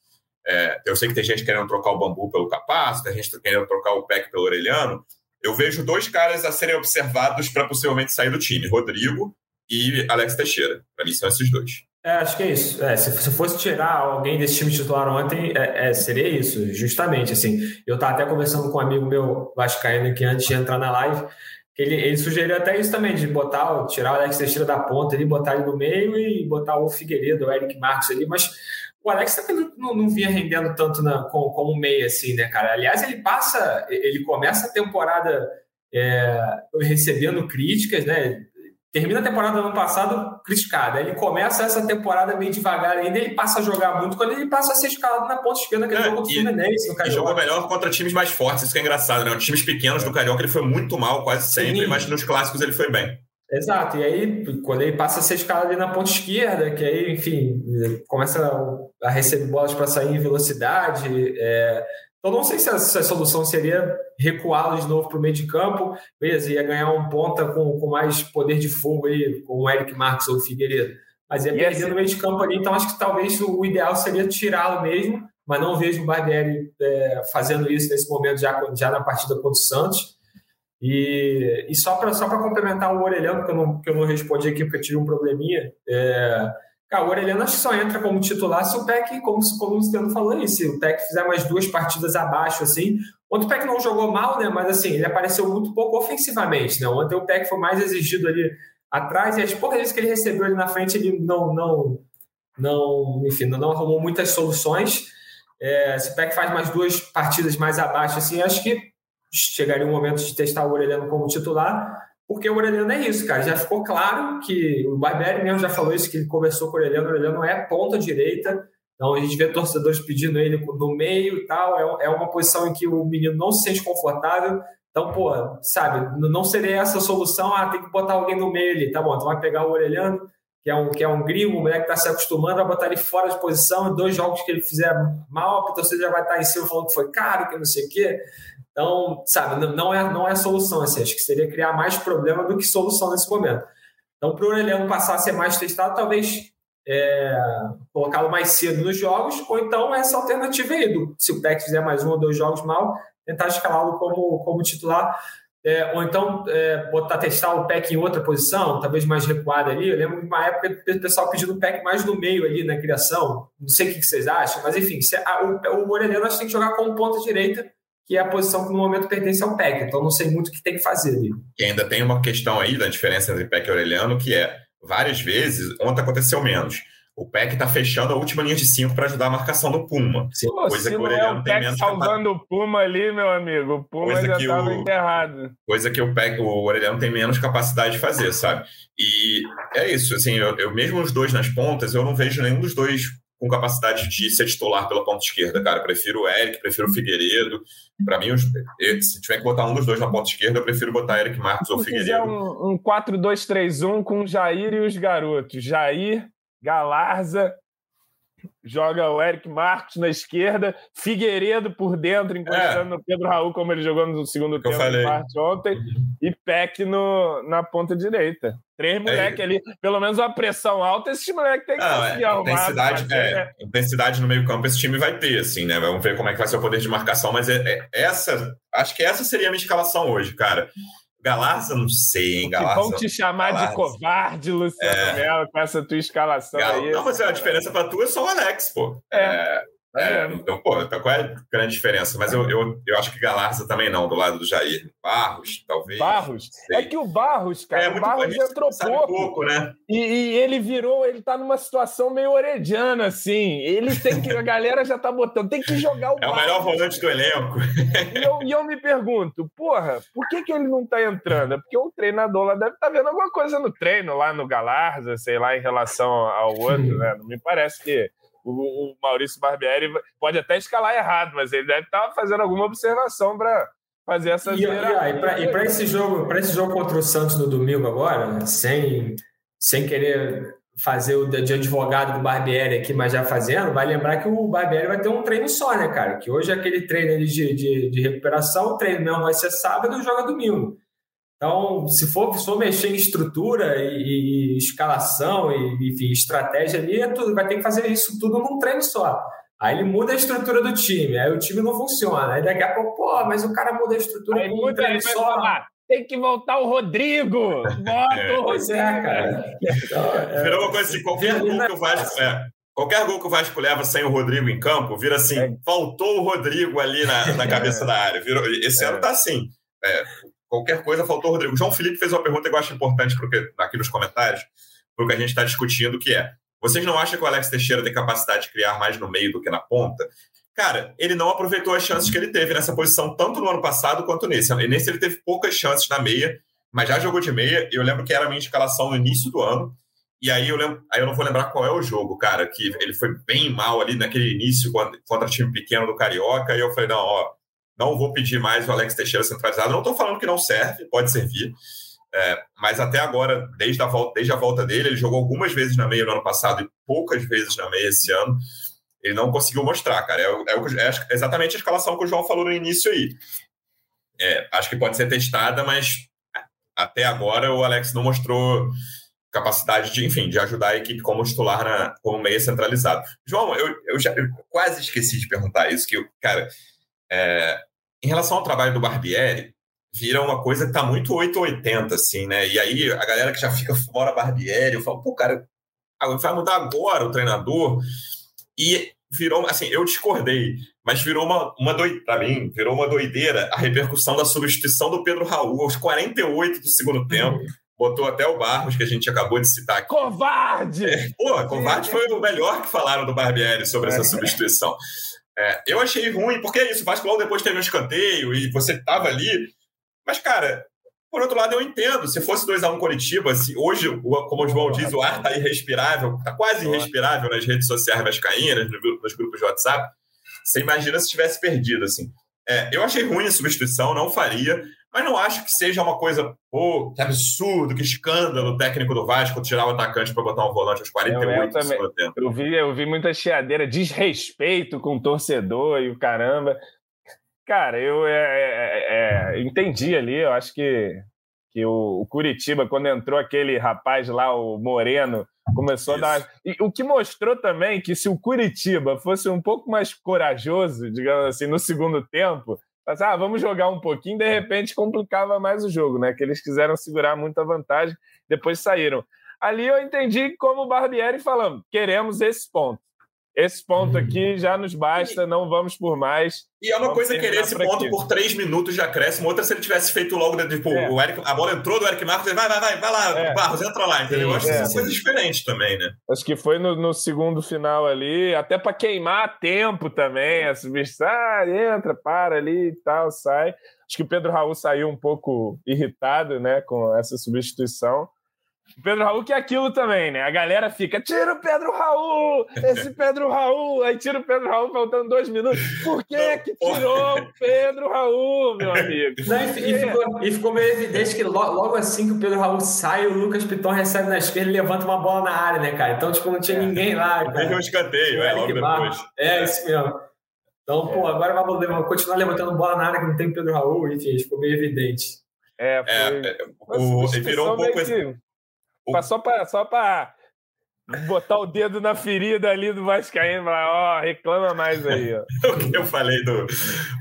é, eu sei que tem gente querendo trocar o bambu pelo capaz, tem gente querendo trocar o PEC pelo orelhano. Eu vejo dois caras a serem observados para possivelmente sair do time: Rodrigo e Alex Teixeira. Para mim, são esses dois. É, acho que é isso. É, se, se fosse tirar alguém desse time titular ontem, é, é, seria isso, justamente. Assim, eu estava até conversando com um amigo meu vascaíno que antes de entrar na live, ele, ele sugeriu até isso também, de botar, tirar o Alex Teixeira da ponta ali, botar ele no meio e botar o Figueiredo, o Eric Marques ali, mas o Alex também não, não vinha rendendo tanto na, como, como meia, assim, né, cara? Aliás, ele passa, ele começa a temporada é, recebendo críticas, né? Termina a temporada do ano passado criticada. Ele começa essa temporada meio devagar ainda, ele passa a jogar muito quando ele passa a ser escalado na ponta esquerda, que é, jogou do Fluminense, no Carioca. jogou melhor contra times mais fortes, isso que é engraçado, né? Os times pequenos é. do Carioca ele foi muito mal quase sempre, Sim. mas nos clássicos ele foi bem. Exato, e aí quando ele passa a ser escalado ali na ponta esquerda, que aí, enfim, começa a receber bolas para sair em velocidade, é, então, não sei se a, se a solução seria recuá-lo de novo para o meio de campo, beleza, ia ganhar um ponta com, com mais poder de fogo aí, com o Eric Marques ou o Figueiredo. Mas ia perder assim, no meio de campo ali, então acho que talvez o ideal seria tirá-lo mesmo, mas não vejo o Barbieri é, fazendo isso nesse momento, já, já na partida contra o Santos. E, e só para só complementar o Orelhano, que eu, não, que eu não respondi aqui porque eu tive um probleminha, é, Cara, o Orelhano acho que só entra como titular se o PEC, como, como o Luciano falou aí, se o PEC fizer mais duas partidas abaixo, assim. Ontem o PEC não jogou mal, né? Mas assim, ele apareceu muito pouco ofensivamente, né? Ontem o PEC foi mais exigido ali atrás, e as poucas vezes que ele recebeu ali na frente, ele não, não, não enfim, não arrumou muitas soluções. É, se o PEC faz mais duas partidas mais abaixo, assim, acho que chegaria o momento de testar o Orelhano como titular. Porque o Aureliano é isso, cara. Já ficou claro que o Barbieri mesmo já falou isso, que ele conversou com o Aureliano. O Aureliano é ponta direita. Então a gente vê torcedores pedindo ele no meio e tal. É, é uma posição em que o menino não se sente confortável. Então, pô, sabe, não seria essa a solução. Ah, tem que botar alguém no meio ali. Tá bom, então vai pegar o Aureliano, que é um, que é um gringo, um moleque que está se acostumando, vai botar ele fora de posição. Em dois jogos que ele fizer mal, a torcida já vai estar em cima falando que foi caro, que não sei o quê. Então, sabe, não é, não é solução. Assim, acho que seria criar mais problema do que solução nesse momento. Então, para o Aureliano passar a ser mais testado, talvez é, colocá-lo mais cedo nos jogos, ou então essa alternativa aí, do, se o Peck fizer mais um ou dois jogos mal, tentar escalá-lo como, como titular. É, ou então é, botar testar o PEC em outra posição, talvez mais recuado ali. Eu lembro de uma época do pessoal pedindo o PEC mais no meio ali na criação. Não sei o que vocês acham, mas enfim, se, a, o, o Morelino acho que tem que jogar como ponta direita que é a posição que no momento pertence ao PEC. Então não sei muito o que tem que fazer ali. E ainda tem uma questão aí da diferença entre PEC e Aureliano, que é várias vezes, ontem aconteceu menos. O PEC está fechando a última linha de cinco para ajudar a marcação do Puma. Sim, coisa que o Aureliano é o tem menos salvando o Puma ali, meu amigo. O Puma coisa já estava enterrado. Coisa que o PEC, o Aureliano tem menos capacidade de fazer, sabe? E é isso, assim, eu, eu mesmo os dois nas pontas, eu não vejo nenhum dos dois com capacidade de ser titular pela ponta esquerda, cara. Prefiro o Eric, prefiro o Figueiredo. Para mim, se tiver que botar um dos dois na ponta esquerda, eu prefiro botar Eric Marcos ou Figueiredo. um, um 4-2-3-1 com Jair e os garotos. Jair, Galarza, joga o Eric Marcos na esquerda, Figueiredo por dentro, encostando é. no Pedro Raul, como ele jogou no segundo tempo parte ontem, e Peck no, na ponta direita. Três moleques é. ali, pelo menos uma pressão alta, esse moleque tem que Não, conseguir é, arrumar. Intensidade, é, né? intensidade no meio campo esse time vai ter, assim, né? Vamos ver como é que vai ser o poder de marcação, mas é, é essa, acho que essa seria a minha escalação hoje, cara. Galarza, não sei, hein, Galarza. Vão te chamar Galarza. de covarde, Luciano é. Mello, com essa tua escalação Gal... aí. Não, mas a diferença pra tu é só o Alex, pô. É. é. É, então, pô, então qual é a grande diferença? Mas eu, eu, eu acho que Galarza também não, do lado do Jair. Barros, talvez. Barros? É que o Barros, cara, é, o Barros entrou pouco. pouco né? E, e, ele virou, ele tá numa situação meio orediana, assim. Ele tem que, a galera já tá botando, tem que jogar o É Barros. o melhor volante do elenco. E eu, e eu me pergunto, porra, por que, que ele não tá entrando? É porque o treinador lá deve estar tá vendo alguma coisa no treino, lá no Galarza, sei lá, em relação ao outro, né? Não me parece que o, o Maurício Barbieri pode até escalar errado, mas ele deve estar fazendo alguma observação para fazer essa e, e, para esse jogo para esse jogo contra o Santos no domingo agora sem sem querer fazer o de advogado do Barbieri aqui mas já fazendo vai lembrar que o Barbieri vai ter um treino só né cara? Que hoje é aquele treino de, de, de recuperação o treino mesmo vai ser sábado e joga domingo então, se for, se for mexer em estrutura e, e escalação e enfim, estratégia ali, é tudo, vai ter que fazer isso tudo num treino só. Aí ele muda a estrutura do time, aí o time não funciona. Aí daqui a pouco, pô, mas o cara muda a estrutura aí muda, treino só. Falar, tem que voltar o Rodrigo! Bota é, o Rodrigo! É, cara. Então, é, Virou uma coisa assim, qualquer gol que o Vasco... É, qualquer gol que o Vasco leva sem o Rodrigo em campo, vira assim, é. faltou o Rodrigo ali na, na cabeça da área. Virou, esse ano tá assim. Qualquer coisa, faltou o Rodrigo. João Felipe fez uma pergunta que eu acho importante porque, aqui nos comentários, para o que a gente está discutindo, que é: vocês não acham que o Alex Teixeira tem capacidade de criar mais no meio do que na ponta? Cara, ele não aproveitou as chances que ele teve nessa posição, tanto no ano passado quanto nesse. Nesse ele teve poucas chances na meia, mas já jogou de meia. Eu lembro que era a minha escalação no início do ano. E aí eu, lembro, aí eu não vou lembrar qual é o jogo, cara, que ele foi bem mal ali naquele início contra o time pequeno do Carioca. E eu falei, não, ó, não vou pedir mais o Alex Teixeira centralizado. Não estou falando que não serve, pode servir. É, mas até agora, desde a, volta, desde a volta dele, ele jogou algumas vezes na meia no ano passado e poucas vezes na meia esse ano. Ele não conseguiu mostrar, cara. É, é, é exatamente a escalação que o João falou no início aí. É, acho que pode ser testada, mas até agora o Alex não mostrou capacidade de, enfim, de ajudar a equipe como titular na, como meia centralizado. João, eu, eu já eu quase esqueci de perguntar isso, que, cara, é, em relação ao trabalho do Barbieri, vira uma coisa que está muito 880, assim, né? E aí a galera que já fica fora Barbieri, eu falo, pô, cara, vai mudar agora o treinador. E virou, assim, eu discordei, mas virou uma, uma doideira, para mim, virou uma doideira a repercussão da substituição do Pedro Raul aos 48 do segundo tempo. Botou até o Barros, que a gente acabou de citar aqui. Covarde! É, pô, covarde foi o melhor que falaram do Barbieri sobre essa é. substituição. É, eu achei ruim, porque é isso, o Vasco logo depois teve um escanteio e você estava ali. Mas, cara, por outro lado, eu entendo. Se fosse 2x1 um Curitiba, se hoje, como o João diz, o ar está irrespirável, está quase irrespirável nas redes sociais vascaínas, nos grupos de WhatsApp. Você imagina se tivesse perdido, assim. É, eu achei ruim a substituição, não faria, mas não acho que seja uma coisa, pô, que absurdo, que escândalo o técnico do Vasco tirar o atacante para botar um volante aos 48 eu, eu também. Eu vi, eu vi muita chiadeira, desrespeito com o torcedor e o caramba. Cara, eu é, é, é, entendi ali, eu acho que, que o, o, Curitiba, quando entrou aquele rapaz lá, o Moreno, começou Isso. a dar. E o que mostrou também que se o Curitiba fosse um pouco mais corajoso, digamos assim, no segundo tempo, ah, vamos jogar um pouquinho, de repente complicava mais o jogo, né? Que eles quiseram segurar muita vantagem, depois saíram. Ali eu entendi como o Barbieri falando, queremos esse ponto. Esse ponto aqui já nos basta, não vamos por mais. E é uma vamos coisa querer esse ponto aqui. por três minutos de acréscimo, outra se ele tivesse feito logo, tipo, é. o Eric, a bola entrou do Eric Marcos, ele vai, vai, vai, vai lá, é. Barros, entra lá, entendeu? Sim, Eu acho é. que são coisas diferentes também, né? Acho que foi no, no segundo final ali, até para queimar tempo também, a substituição, ah, entra, para ali e tal, sai. Acho que o Pedro Raul saiu um pouco irritado, né, com essa substituição. O Pedro Raul que é aquilo também, né? A galera fica, tira o Pedro Raul! Esse Pedro Raul! Aí tira o Pedro Raul faltando dois minutos. Por que que tirou o Pedro Raul, meu amigo? Não, e, ficou, e, ficou, meio evidente que logo, logo, assim que o Pedro Raul sai, o Lucas Piton recebe na esquerda e levanta uma bola na área, né, cara? Então, tipo, não tinha é. ninguém lá, cara. Teve um escanteio, é, logo depois. É, isso mesmo. Então, pô, agora vai continuar levantando bola na área que não tem Pedro Raul, enfim, ficou meio evidente. É, foi... é, é o, virou um pouco... Esse... Só para só pra botar o dedo na ferida ali do Vascaíno, ó, oh, reclama mais aí, ó. o que eu falei do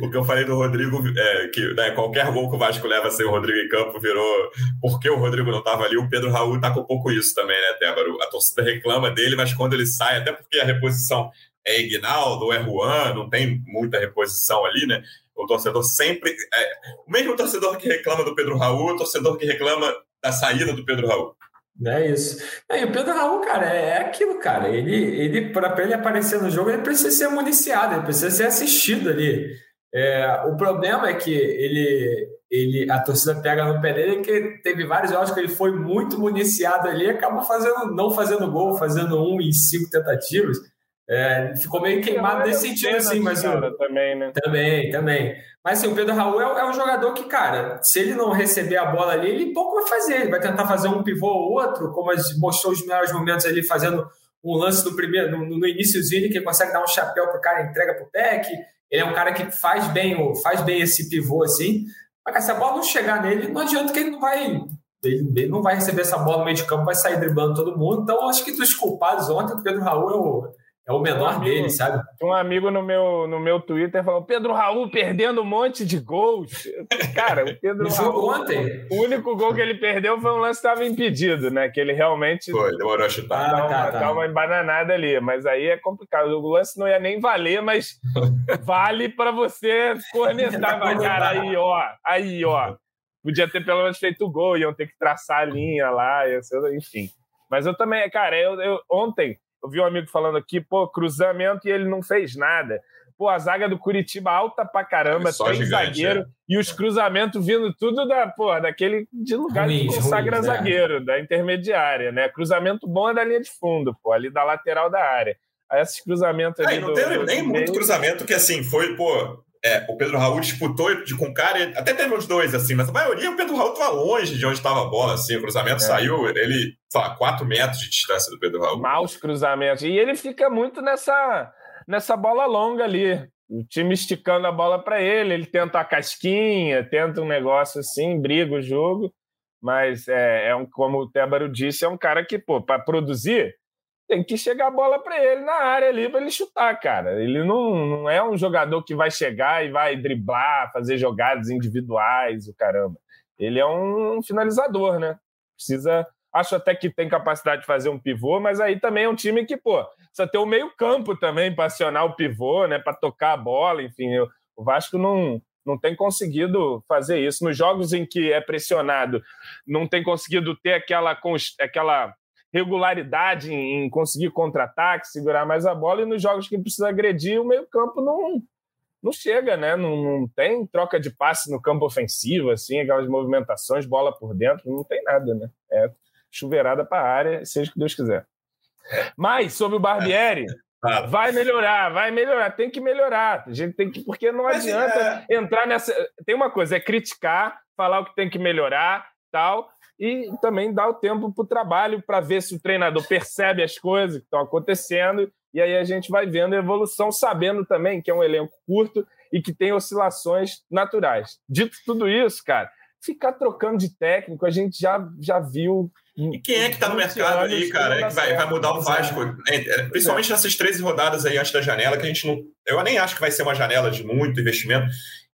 o que eu falei do Rodrigo, é, que né, qualquer gol que o Vasco leva sem o Rodrigo em campo virou porque o Rodrigo não estava ali, o Pedro Raul tá com um pouco isso também, né, Tébaro? A torcida reclama dele, mas quando ele sai, até porque a reposição é Ignaldo, é Juan, não tem muita reposição ali, né? O torcedor sempre. É, o mesmo torcedor que reclama do Pedro Raul, o torcedor que reclama da saída do Pedro Raul. É isso. E o Pedro Raul, cara, é aquilo, cara. Ele, ele para ele aparecer no jogo, ele precisa ser municiado, ele precisa ser assistido ali. É, o problema é que ele, ele, a torcida pega no pé dele, que teve vários jogos que ele foi muito municiado ali, acaba fazendo, não fazendo gol, fazendo um em cinco tentativas. É, ficou meio queimado nesse sentido, assim, mas. o... também, né? Também, também. Mas assim, o Pedro Raul é, é, um jogador que, cara, se ele não receber a bola ali, ele pouco vai fazer. Ele vai tentar fazer um pivô ou outro, como mostrou os melhores momentos ali fazendo um lance no primeiro, no, no iníciozinho, que ele consegue dar um chapéu pro cara, entrega pro Peck. Ele é um cara que faz bem, faz bem esse pivô assim. Mas se a bola não chegar nele, não adianta que ele não vai. Ele, ele não vai receber essa bola no meio de campo, vai sair driblando todo mundo. Então, acho que dos culpados ontem, o Pedro Raul é o é o menor um amigo, dele, sabe? Um amigo no meu, no meu Twitter falou: Pedro Raul perdendo um monte de gols. Cara, o Pedro Raul. ontem. O único gol que ele perdeu foi um lance que estava impedido, né? Que ele realmente. Foi, demorou a chutar. Dá, ah, tá, uma, tá. dá uma embananada ali. Mas aí é complicado. O lance não ia nem valer, mas vale para você cornetar. Vai, cara, aí, ó. Aí, ó. Podia ter pelo menos feito o gol, iam ter que traçar a linha lá, enfim. Mas eu também, cara, eu, eu ontem eu vi um amigo falando aqui, pô, cruzamento e ele não fez nada. Pô, a zaga do Curitiba alta pra caramba, três gigante, zagueiro, é. e os cruzamentos vindo tudo da, pô, daquele de lugar ruim, que consagra ruim, zagueiro, é. da intermediária, né? Cruzamento bom é da linha de fundo, pô, ali da lateral da área. Aí esses cruzamentos ali. não do, teve do nem muito cruzamento que assim foi, pô, é, o Pedro Raul disputou de, com o cara, até teve uns dois, assim, mas a maioria o Pedro Raul estava longe de onde estava a bola, assim, o cruzamento é. saiu, ele, sei lá, 4 metros de distância do Pedro Raul. Maus cruzamentos. E ele fica muito nessa, nessa bola longa ali. O time esticando a bola para ele, ele tenta a casquinha, tenta um negócio assim, briga o jogo, mas é, é um, como o Tébaro disse, é um cara que, pô, para produzir, tem que chegar a bola para ele na área ali para ele chutar, cara. Ele não, não é um jogador que vai chegar e vai driblar, fazer jogadas individuais, o caramba. Ele é um finalizador, né? Precisa. Acho até que tem capacidade de fazer um pivô, mas aí também é um time que, pô, precisa ter o meio-campo também para acionar o pivô, né? Para tocar a bola, enfim. O Vasco não, não tem conseguido fazer isso. Nos jogos em que é pressionado, não tem conseguido ter aquela, aquela regularidade em, conseguir contra-ataque, segurar mais a bola, e nos jogos que precisa agredir, o meio-campo não, não chega, né? Não, não, tem troca de passe no campo ofensivo, assim, aquelas movimentações, bola por dentro, não tem nada, né? É chuveirada para a área, seja o que Deus quiser. Mas sobre o Barbieri, é, vai melhorar, vai melhorar, tem que melhorar. A gente tem que, porque não adianta é... entrar nessa. Tem uma coisa, é criticar, falar o que tem que melhorar, tal, e também dá o tempo para o trabalho para ver se o treinador percebe as coisas que estão acontecendo e aí a gente vai vendo a evolução, sabendo também que é um elenco curto e que tem oscilações naturais. Dito tudo isso, cara, ficar trocando de técnico, a gente já, já viu. E quem é que está no mercado aí, cara? É que vai, vai mudar o Vasco. É, é, principalmente nessas 13 rodadas aí antes da janela, que a gente não. Eu nem acho que vai ser uma janela de muito investimento.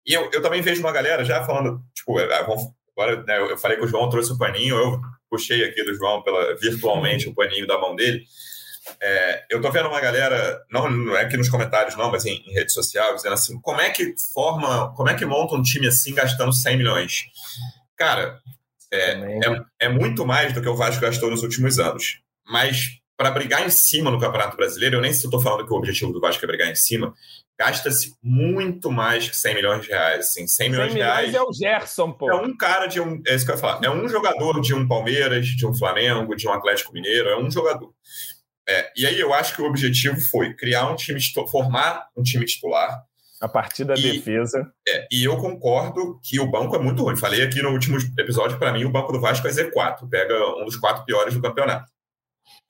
E eu, eu também vejo uma galera já falando, tipo, vamos Agora, né, eu falei que o João trouxe o paninho, eu puxei aqui do João pela, virtualmente o paninho da mão dele. É, eu tô vendo uma galera, não, não é aqui nos comentários, não, mas em, em rede social, dizendo assim: como é que forma, como é que monta um time assim gastando 100 milhões? Cara, é, é, é, muito mais do que o Vasco gastou nos últimos anos. Mas para brigar em cima no Campeonato Brasileiro, eu nem sei se estou falando que o objetivo do Vasco é brigar em cima, gasta-se muito mais que 100 milhões de reais. Assim, 100 milhões 100 de reais. é o Gerson, pô. É um cara de um. É isso que eu ia falar. É um jogador de um Palmeiras, de um Flamengo, de um Atlético Mineiro, é um jogador. É, e aí eu acho que o objetivo foi criar um time, formar um time titular. A partir da e, defesa. É, e eu concordo que o banco é muito ruim. Falei aqui no último episódio, para mim, o banco do Vasco é Z4, pega um dos quatro piores do campeonato.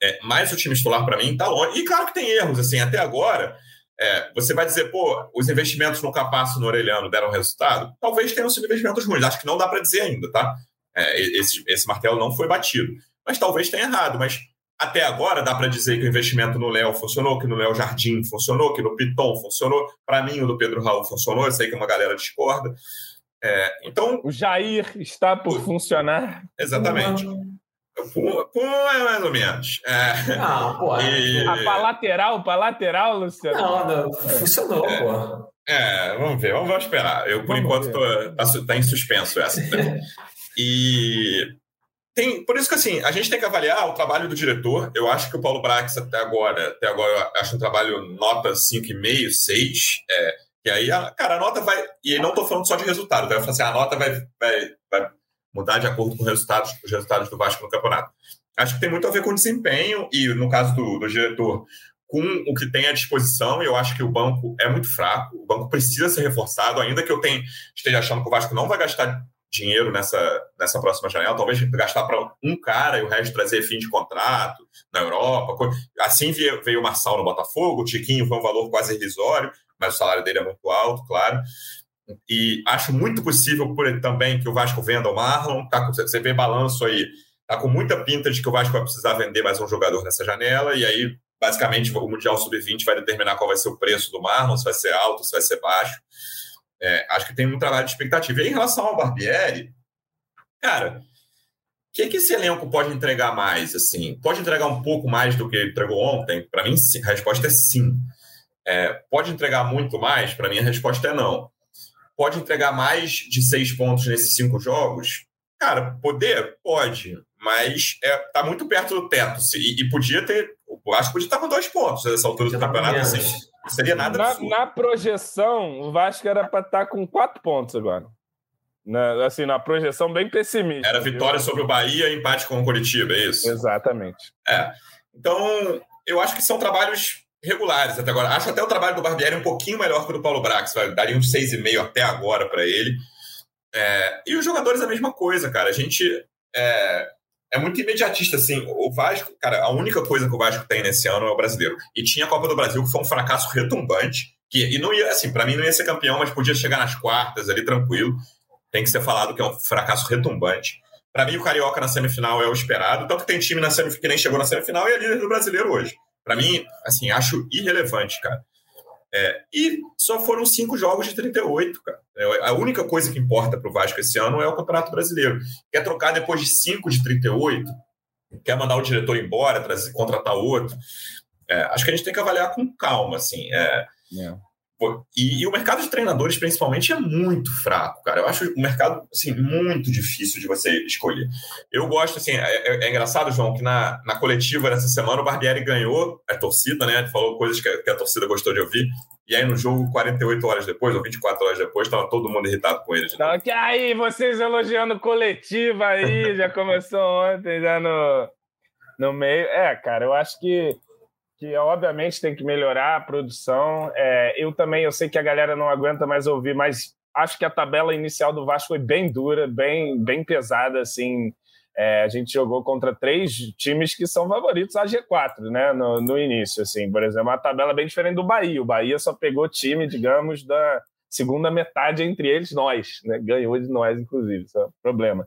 É, mas o time titular, para mim, está longe. E claro que tem erros, assim, até agora. É, você vai dizer, pô, os investimentos no Capasso no Orelhano deram resultado? Talvez tenham sido investimentos ruins. Acho que não dá para dizer ainda, tá? É, esse, esse martelo não foi batido. Mas talvez tenha errado. Mas até agora dá para dizer que o investimento no Léo funcionou, que no Léo Jardim funcionou, que no Piton funcionou. Para mim, o do Pedro Raul funcionou. Eu sei que uma galera discorda. É, então, o Jair está por funcionar. Exatamente. Pô, é mais ou menos. É. Não, pô. E... A para lateral, para lateral, Luciano? Não, não funcionou, é. pô. É, vamos ver, vamos, esperar. Eu, por vamos enquanto, tô, tá, tá, em suspenso essa. e tem, por isso que assim, a gente tem que avaliar o trabalho do diretor. Eu acho que o Paulo Brax até agora, até agora, eu acho um trabalho nota 5,5, 6. É, e aí, a, cara, a nota vai. E não estou falando só de resultado, tá? eu falo assim, a nota vai, vai, vai mudar de acordo com os resultados, os resultados do Vasco no campeonato. Acho que tem muito a ver com o desempenho e, no caso do, do diretor, com o que tem à disposição. Eu acho que o banco é muito fraco, o banco precisa ser reforçado, ainda que eu tenha, esteja achando que o Vasco não vai gastar dinheiro nessa, nessa próxima janela, talvez gastar para um cara e o resto trazer fim de contrato na Europa. Assim veio, o Marçal no Botafogo, o Tiquinho foi um valor quase irrisório, mas o salário dele é muito alto, claro. E acho muito possível por, também que o Vasco venda o Marlon. Tá, você vê balanço aí, tá com muita pinta de que o Vasco vai precisar vender mais um jogador nessa janela, e aí, basicamente, o Mundial Sub-20 vai determinar qual vai ser o preço do Marlon, se vai ser alto, se vai ser baixo. É, acho que tem um trabalho de expectativa. E em relação ao Barbieri, cara, o que, que esse elenco pode entregar mais? Assim, pode entregar um pouco mais do que ele entregou ontem? Para mim, sim, a resposta é sim. É, pode entregar muito mais? Para mim, a resposta é não. Pode entregar mais de seis pontos nesses cinco jogos? Cara, poder? Pode, mas é, tá muito perto do teto. E, e podia ter. Eu acho que podia estar com dois pontos nessa altura do campeonato. Assim, não seria nada na, na, projeção, o Vasco era para estar tá com quatro pontos agora. Na, assim, na projeção bem pessimista. Era vitória viu? sobre o Bahia e empate com o Curitiba, é isso? Exatamente. É. Então, eu acho que são trabalhos regulares até agora. Acho até o trabalho do Barbieri um pouquinho melhor que o do Paulo Brax. Daria uns 6,5 até agora para ele. É, e os jogadores a mesma coisa, cara. A gente é, é muito imediatista, assim. O Vasco, cara, a única coisa que o Vasco tem nesse ano é o brasileiro. E tinha a Copa do Brasil, que foi um fracasso retumbante. Que, e não ia, assim, para mim não ia ser campeão, mas podia chegar nas quartas ali tranquilo. Tem que ser falado que é um fracasso retumbante. Para mim, o Carioca na semifinal é o esperado. Tanto que tem time na semifinal que nem chegou na semifinal e é líder do brasileiro hoje. Para mim, assim, acho irrelevante, cara. É, e só foram cinco jogos de 38, cara. É, a única coisa que importa para o Vasco esse ano é o Campeonato Brasileiro. Quer trocar depois de cinco de 38? Quer mandar o diretor embora, trazer, contratar outro? É, acho que a gente tem que avaliar com calma, assim. É, é. E, e, o mercado de treinadores, principalmente, é muito fraco, cara. Eu acho o mercado, assim, muito difícil de você escolher. Eu gosto, assim, é, é, é engraçado, João, que na, na coletiva dessa semana o Barbieri ganhou a torcida, né? Falou coisas que a, que a torcida gostou de ouvir. E aí no jogo, 48 horas depois, ou 24 horas depois, estava todo mundo irritado com ele. Então, que aí, vocês elogiando coletiva aí, já começou ontem, já no, no meio. É, cara, eu acho que que obviamente tem que melhorar a produção. É, eu também, eu sei que a galera não aguenta mais ouvir, mas acho que a tabela inicial do Vasco foi bem dura, bem, bem pesada, assim. É, a gente jogou contra três times que são favoritos a G4, né? No, no início, assim, por exemplo, uma tabela bem diferente do Bahia. O Bahia só pegou time, digamos, da segunda metade entre eles, nós, né? Ganhou de nós, inclusive, isso é um problema.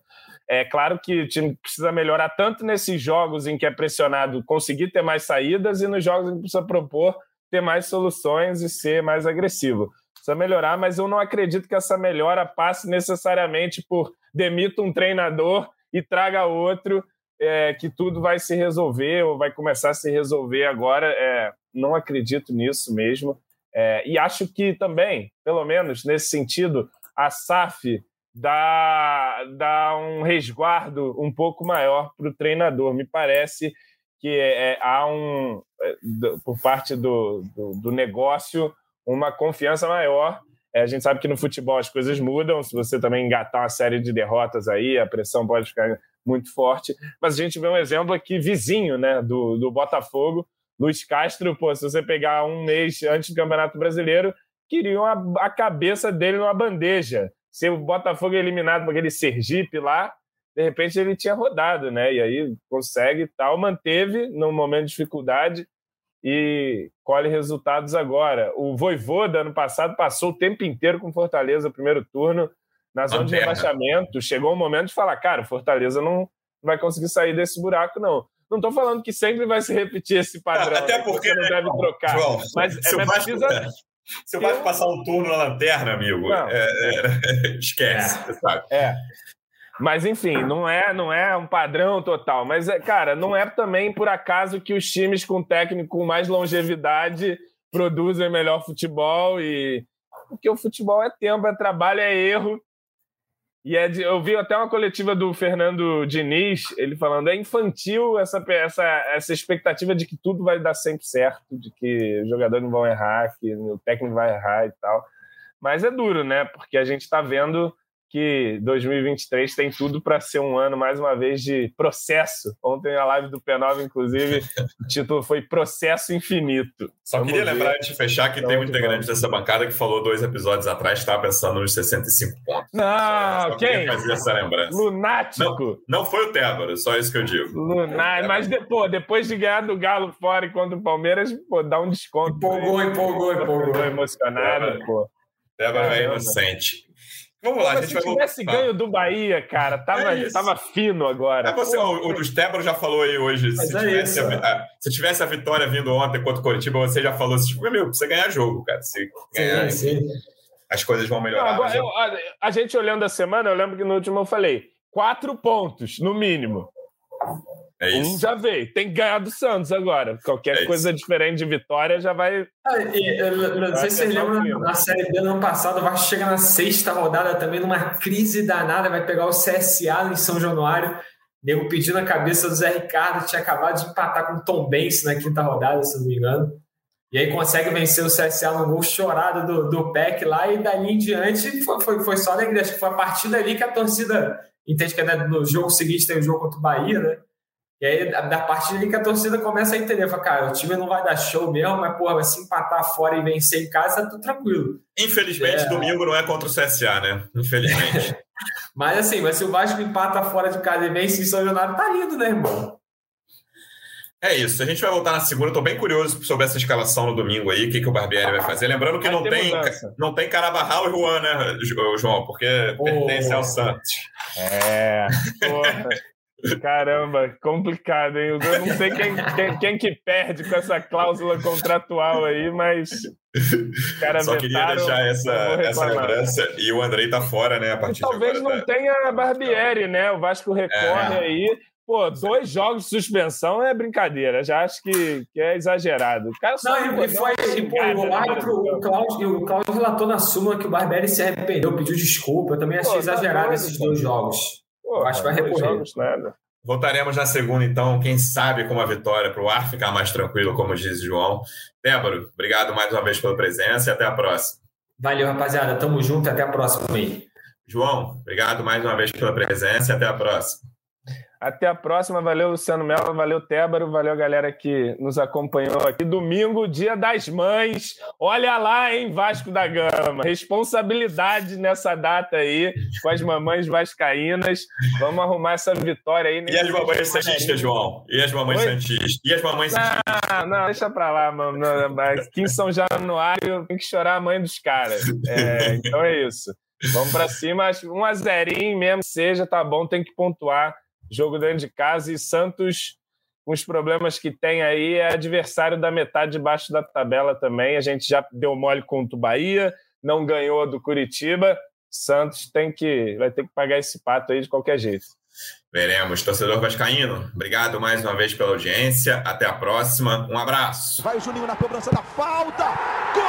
É claro que o time precisa melhorar tanto nesses jogos em que é pressionado conseguir ter mais saídas e nos jogos em que precisa propor ter mais soluções e ser mais agressivo. Precisa melhorar, mas eu não acredito que essa melhora passe necessariamente por demita um treinador e traga outro é, que tudo vai se resolver ou vai começar a se resolver agora. É, não acredito nisso mesmo. É, e acho que também, pelo menos nesse sentido, a SAF dá, dá um resguardo um pouco maior para o treinador. Me parece que é, há um, é, por parte do, do, do negócio, uma confiança maior é, a gente sabe que no futebol as coisas mudam. Se você também engatar uma série de derrotas aí, a pressão pode ficar muito forte. Mas a gente vê um exemplo aqui vizinho né, do, do Botafogo. Luiz Castro, pô, se você pegar um mês antes do Campeonato Brasileiro, queriam a, a cabeça dele numa bandeja. Se o Botafogo é eliminado por aquele Sergipe lá, de repente ele tinha rodado, né? E aí consegue tal, manteve no momento de dificuldade e colhe resultados agora. O Voivoda, ano passado, passou o tempo inteiro com Fortaleza, primeiro turno, na zona de rebaixamento. Chegou um momento de falar, cara, Fortaleza não vai conseguir sair desse buraco, não. Não estou falando que sempre vai se repetir esse padrão. Até né, porque não né, deve trocar. João, mas é, Vasco, precisa... Se o Vasco passar um turno na lanterna, amigo, não, é, é, esquece, é. sabe? É. Mas enfim, não é, não é um padrão total. Mas, é, cara, não é também por acaso que os times com técnico com mais longevidade produzem melhor futebol e porque o futebol é tempo, é trabalho, é erro. E é de, eu vi até uma coletiva do Fernando Diniz, ele falando, é infantil essa, essa, essa expectativa de que tudo vai dar sempre certo, de que os jogadores não vão errar, que o técnico vai errar e tal. Mas é duro, né? Porque a gente está vendo que 2023 tem tudo para ser um ano, mais uma vez, de processo. Ontem, a live do P9, inclusive, o título foi Processo Infinito. Só Vamos queria ver. lembrar de fechar que então, tem um integrante dessa bancada que falou dois episódios atrás que estava pensando nos 65 pontos. Não, só quem? Fazer essa lembrança. Lunático. Não, não foi o Tébaro, só isso que eu digo. Lunático. Mas pô, depois de ganhar do Galo fora e contra o Palmeiras, pô, dá um desconto. Empolgou, empolgou, empolgou. emocionado, Tébaro, pô. Tébaro é inocente. Vamos lá, a gente se vai tivesse voltar. ganho do Bahia, cara, tava, é tava fino agora. É você, o, o Stébaro já falou aí hoje. Se é tivesse, a, se tivesse a vitória vindo ontem contra o Coritiba, você já falou assim: tipo, meu, você ganhar jogo, cara. Se ganhar, sim, sim. as coisas vão melhorar. Não, agora, eu, a, a, gente olhando a semana, eu lembro que no último eu falei: quatro pontos, no mínimo. É isso. Um já veio. Tem que ganhar do Santos agora. Qualquer é coisa diferente de vitória já vai. Ah, e, eu, não sei se vocês lembram, na Série B do ano passado, o Vasco chega na sexta rodada também numa crise danada, vai pegar o CSA em São Januário. Nego pedindo a cabeça do Zé Ricardo, tinha acabado de empatar com o Tom Benz na quinta rodada, se não me engano. E aí consegue vencer o CSA no gol chorado do, do PEC lá, e dali em diante foi, foi, foi só alegria. Acho que foi a partir dali que a torcida entende que né, no jogo seguinte tem o jogo contra o Bahia, né? E aí, da parte ali que a torcida começa a entender, fala, cara, o time não vai dar show mesmo, mas, porra, vai se empatar fora e vencer em casa, tá tudo tranquilo. Infelizmente, é... domingo não é contra o CSA, né? Infelizmente. mas assim, mas se o Vasco empata fora de casa e vence em São Leonardo, tá lindo, né, irmão? É isso, a gente vai voltar na segunda. Estou bem curioso sobre essa escalação no domingo aí, o que, que o Barbieri vai fazer. Lembrando que não tem, não tem Carabarral e Juan, né, João? Porque oh. pertence ao Santos. É. Caramba, complicado, hein? Eu não sei quem, quem, quem, que perde com essa cláusula contratual aí, mas. Cara, Só queria deixar essa, essa lembrança. E o Andrei tá fora, né? A partir talvez não tá... tenha a Barbieri, né? O Vasco recorre é. aí. Pô, dois jogos de suspensão é brincadeira. Já acho que, que é exagerado. O cara só não, e foi, e, pô, o árbitro, o Cláudio, o Cláudio relatou na súmula que o Barbieri se arrependeu, pediu desculpa. Eu também achei pô, tá exagerado tá esses dois jogos. Pô, acho que vai recorrer. Jogos, nada. Voltaremos na segunda, então, quem sabe com uma vitória para o ar ficar mais tranquilo, como diz o João. Débora, obrigado mais uma vez pela presença e até a próxima. Valeu, rapaziada. Tamo junto até a próxima aí. João, obrigado mais uma vez pela presença e até a próxima. Até a próxima. Valeu, Luciano Melo. Valeu, Tébaro. Valeu, galera que nos acompanhou aqui. Domingo, dia das mães. Olha lá, hein, Vasco da Gama. Responsabilidade nessa data aí com as mamães vascaínas. Vamos arrumar essa vitória aí. E as mamães santistas, João? E as mamães santistas? E as mamães santistas? Não, não, deixa pra lá, mano. Aqui em São Januário tem que chorar a mãe dos caras. É, então é isso. Vamos para cima. Um a zerinho mesmo seja, tá bom, tem que pontuar jogo dentro de casa e Santos, com os problemas que tem aí, é adversário da metade de baixo da tabela também. A gente já deu mole contra o Bahia, não ganhou do Curitiba. Santos tem que vai ter que pagar esse pato aí de qualquer jeito. Veremos. Torcedor Vascaíno, obrigado mais uma vez pela audiência. Até a próxima. Um abraço. Vai o Juninho na cobrança da falta. Gol!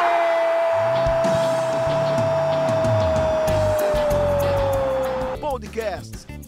Podcast.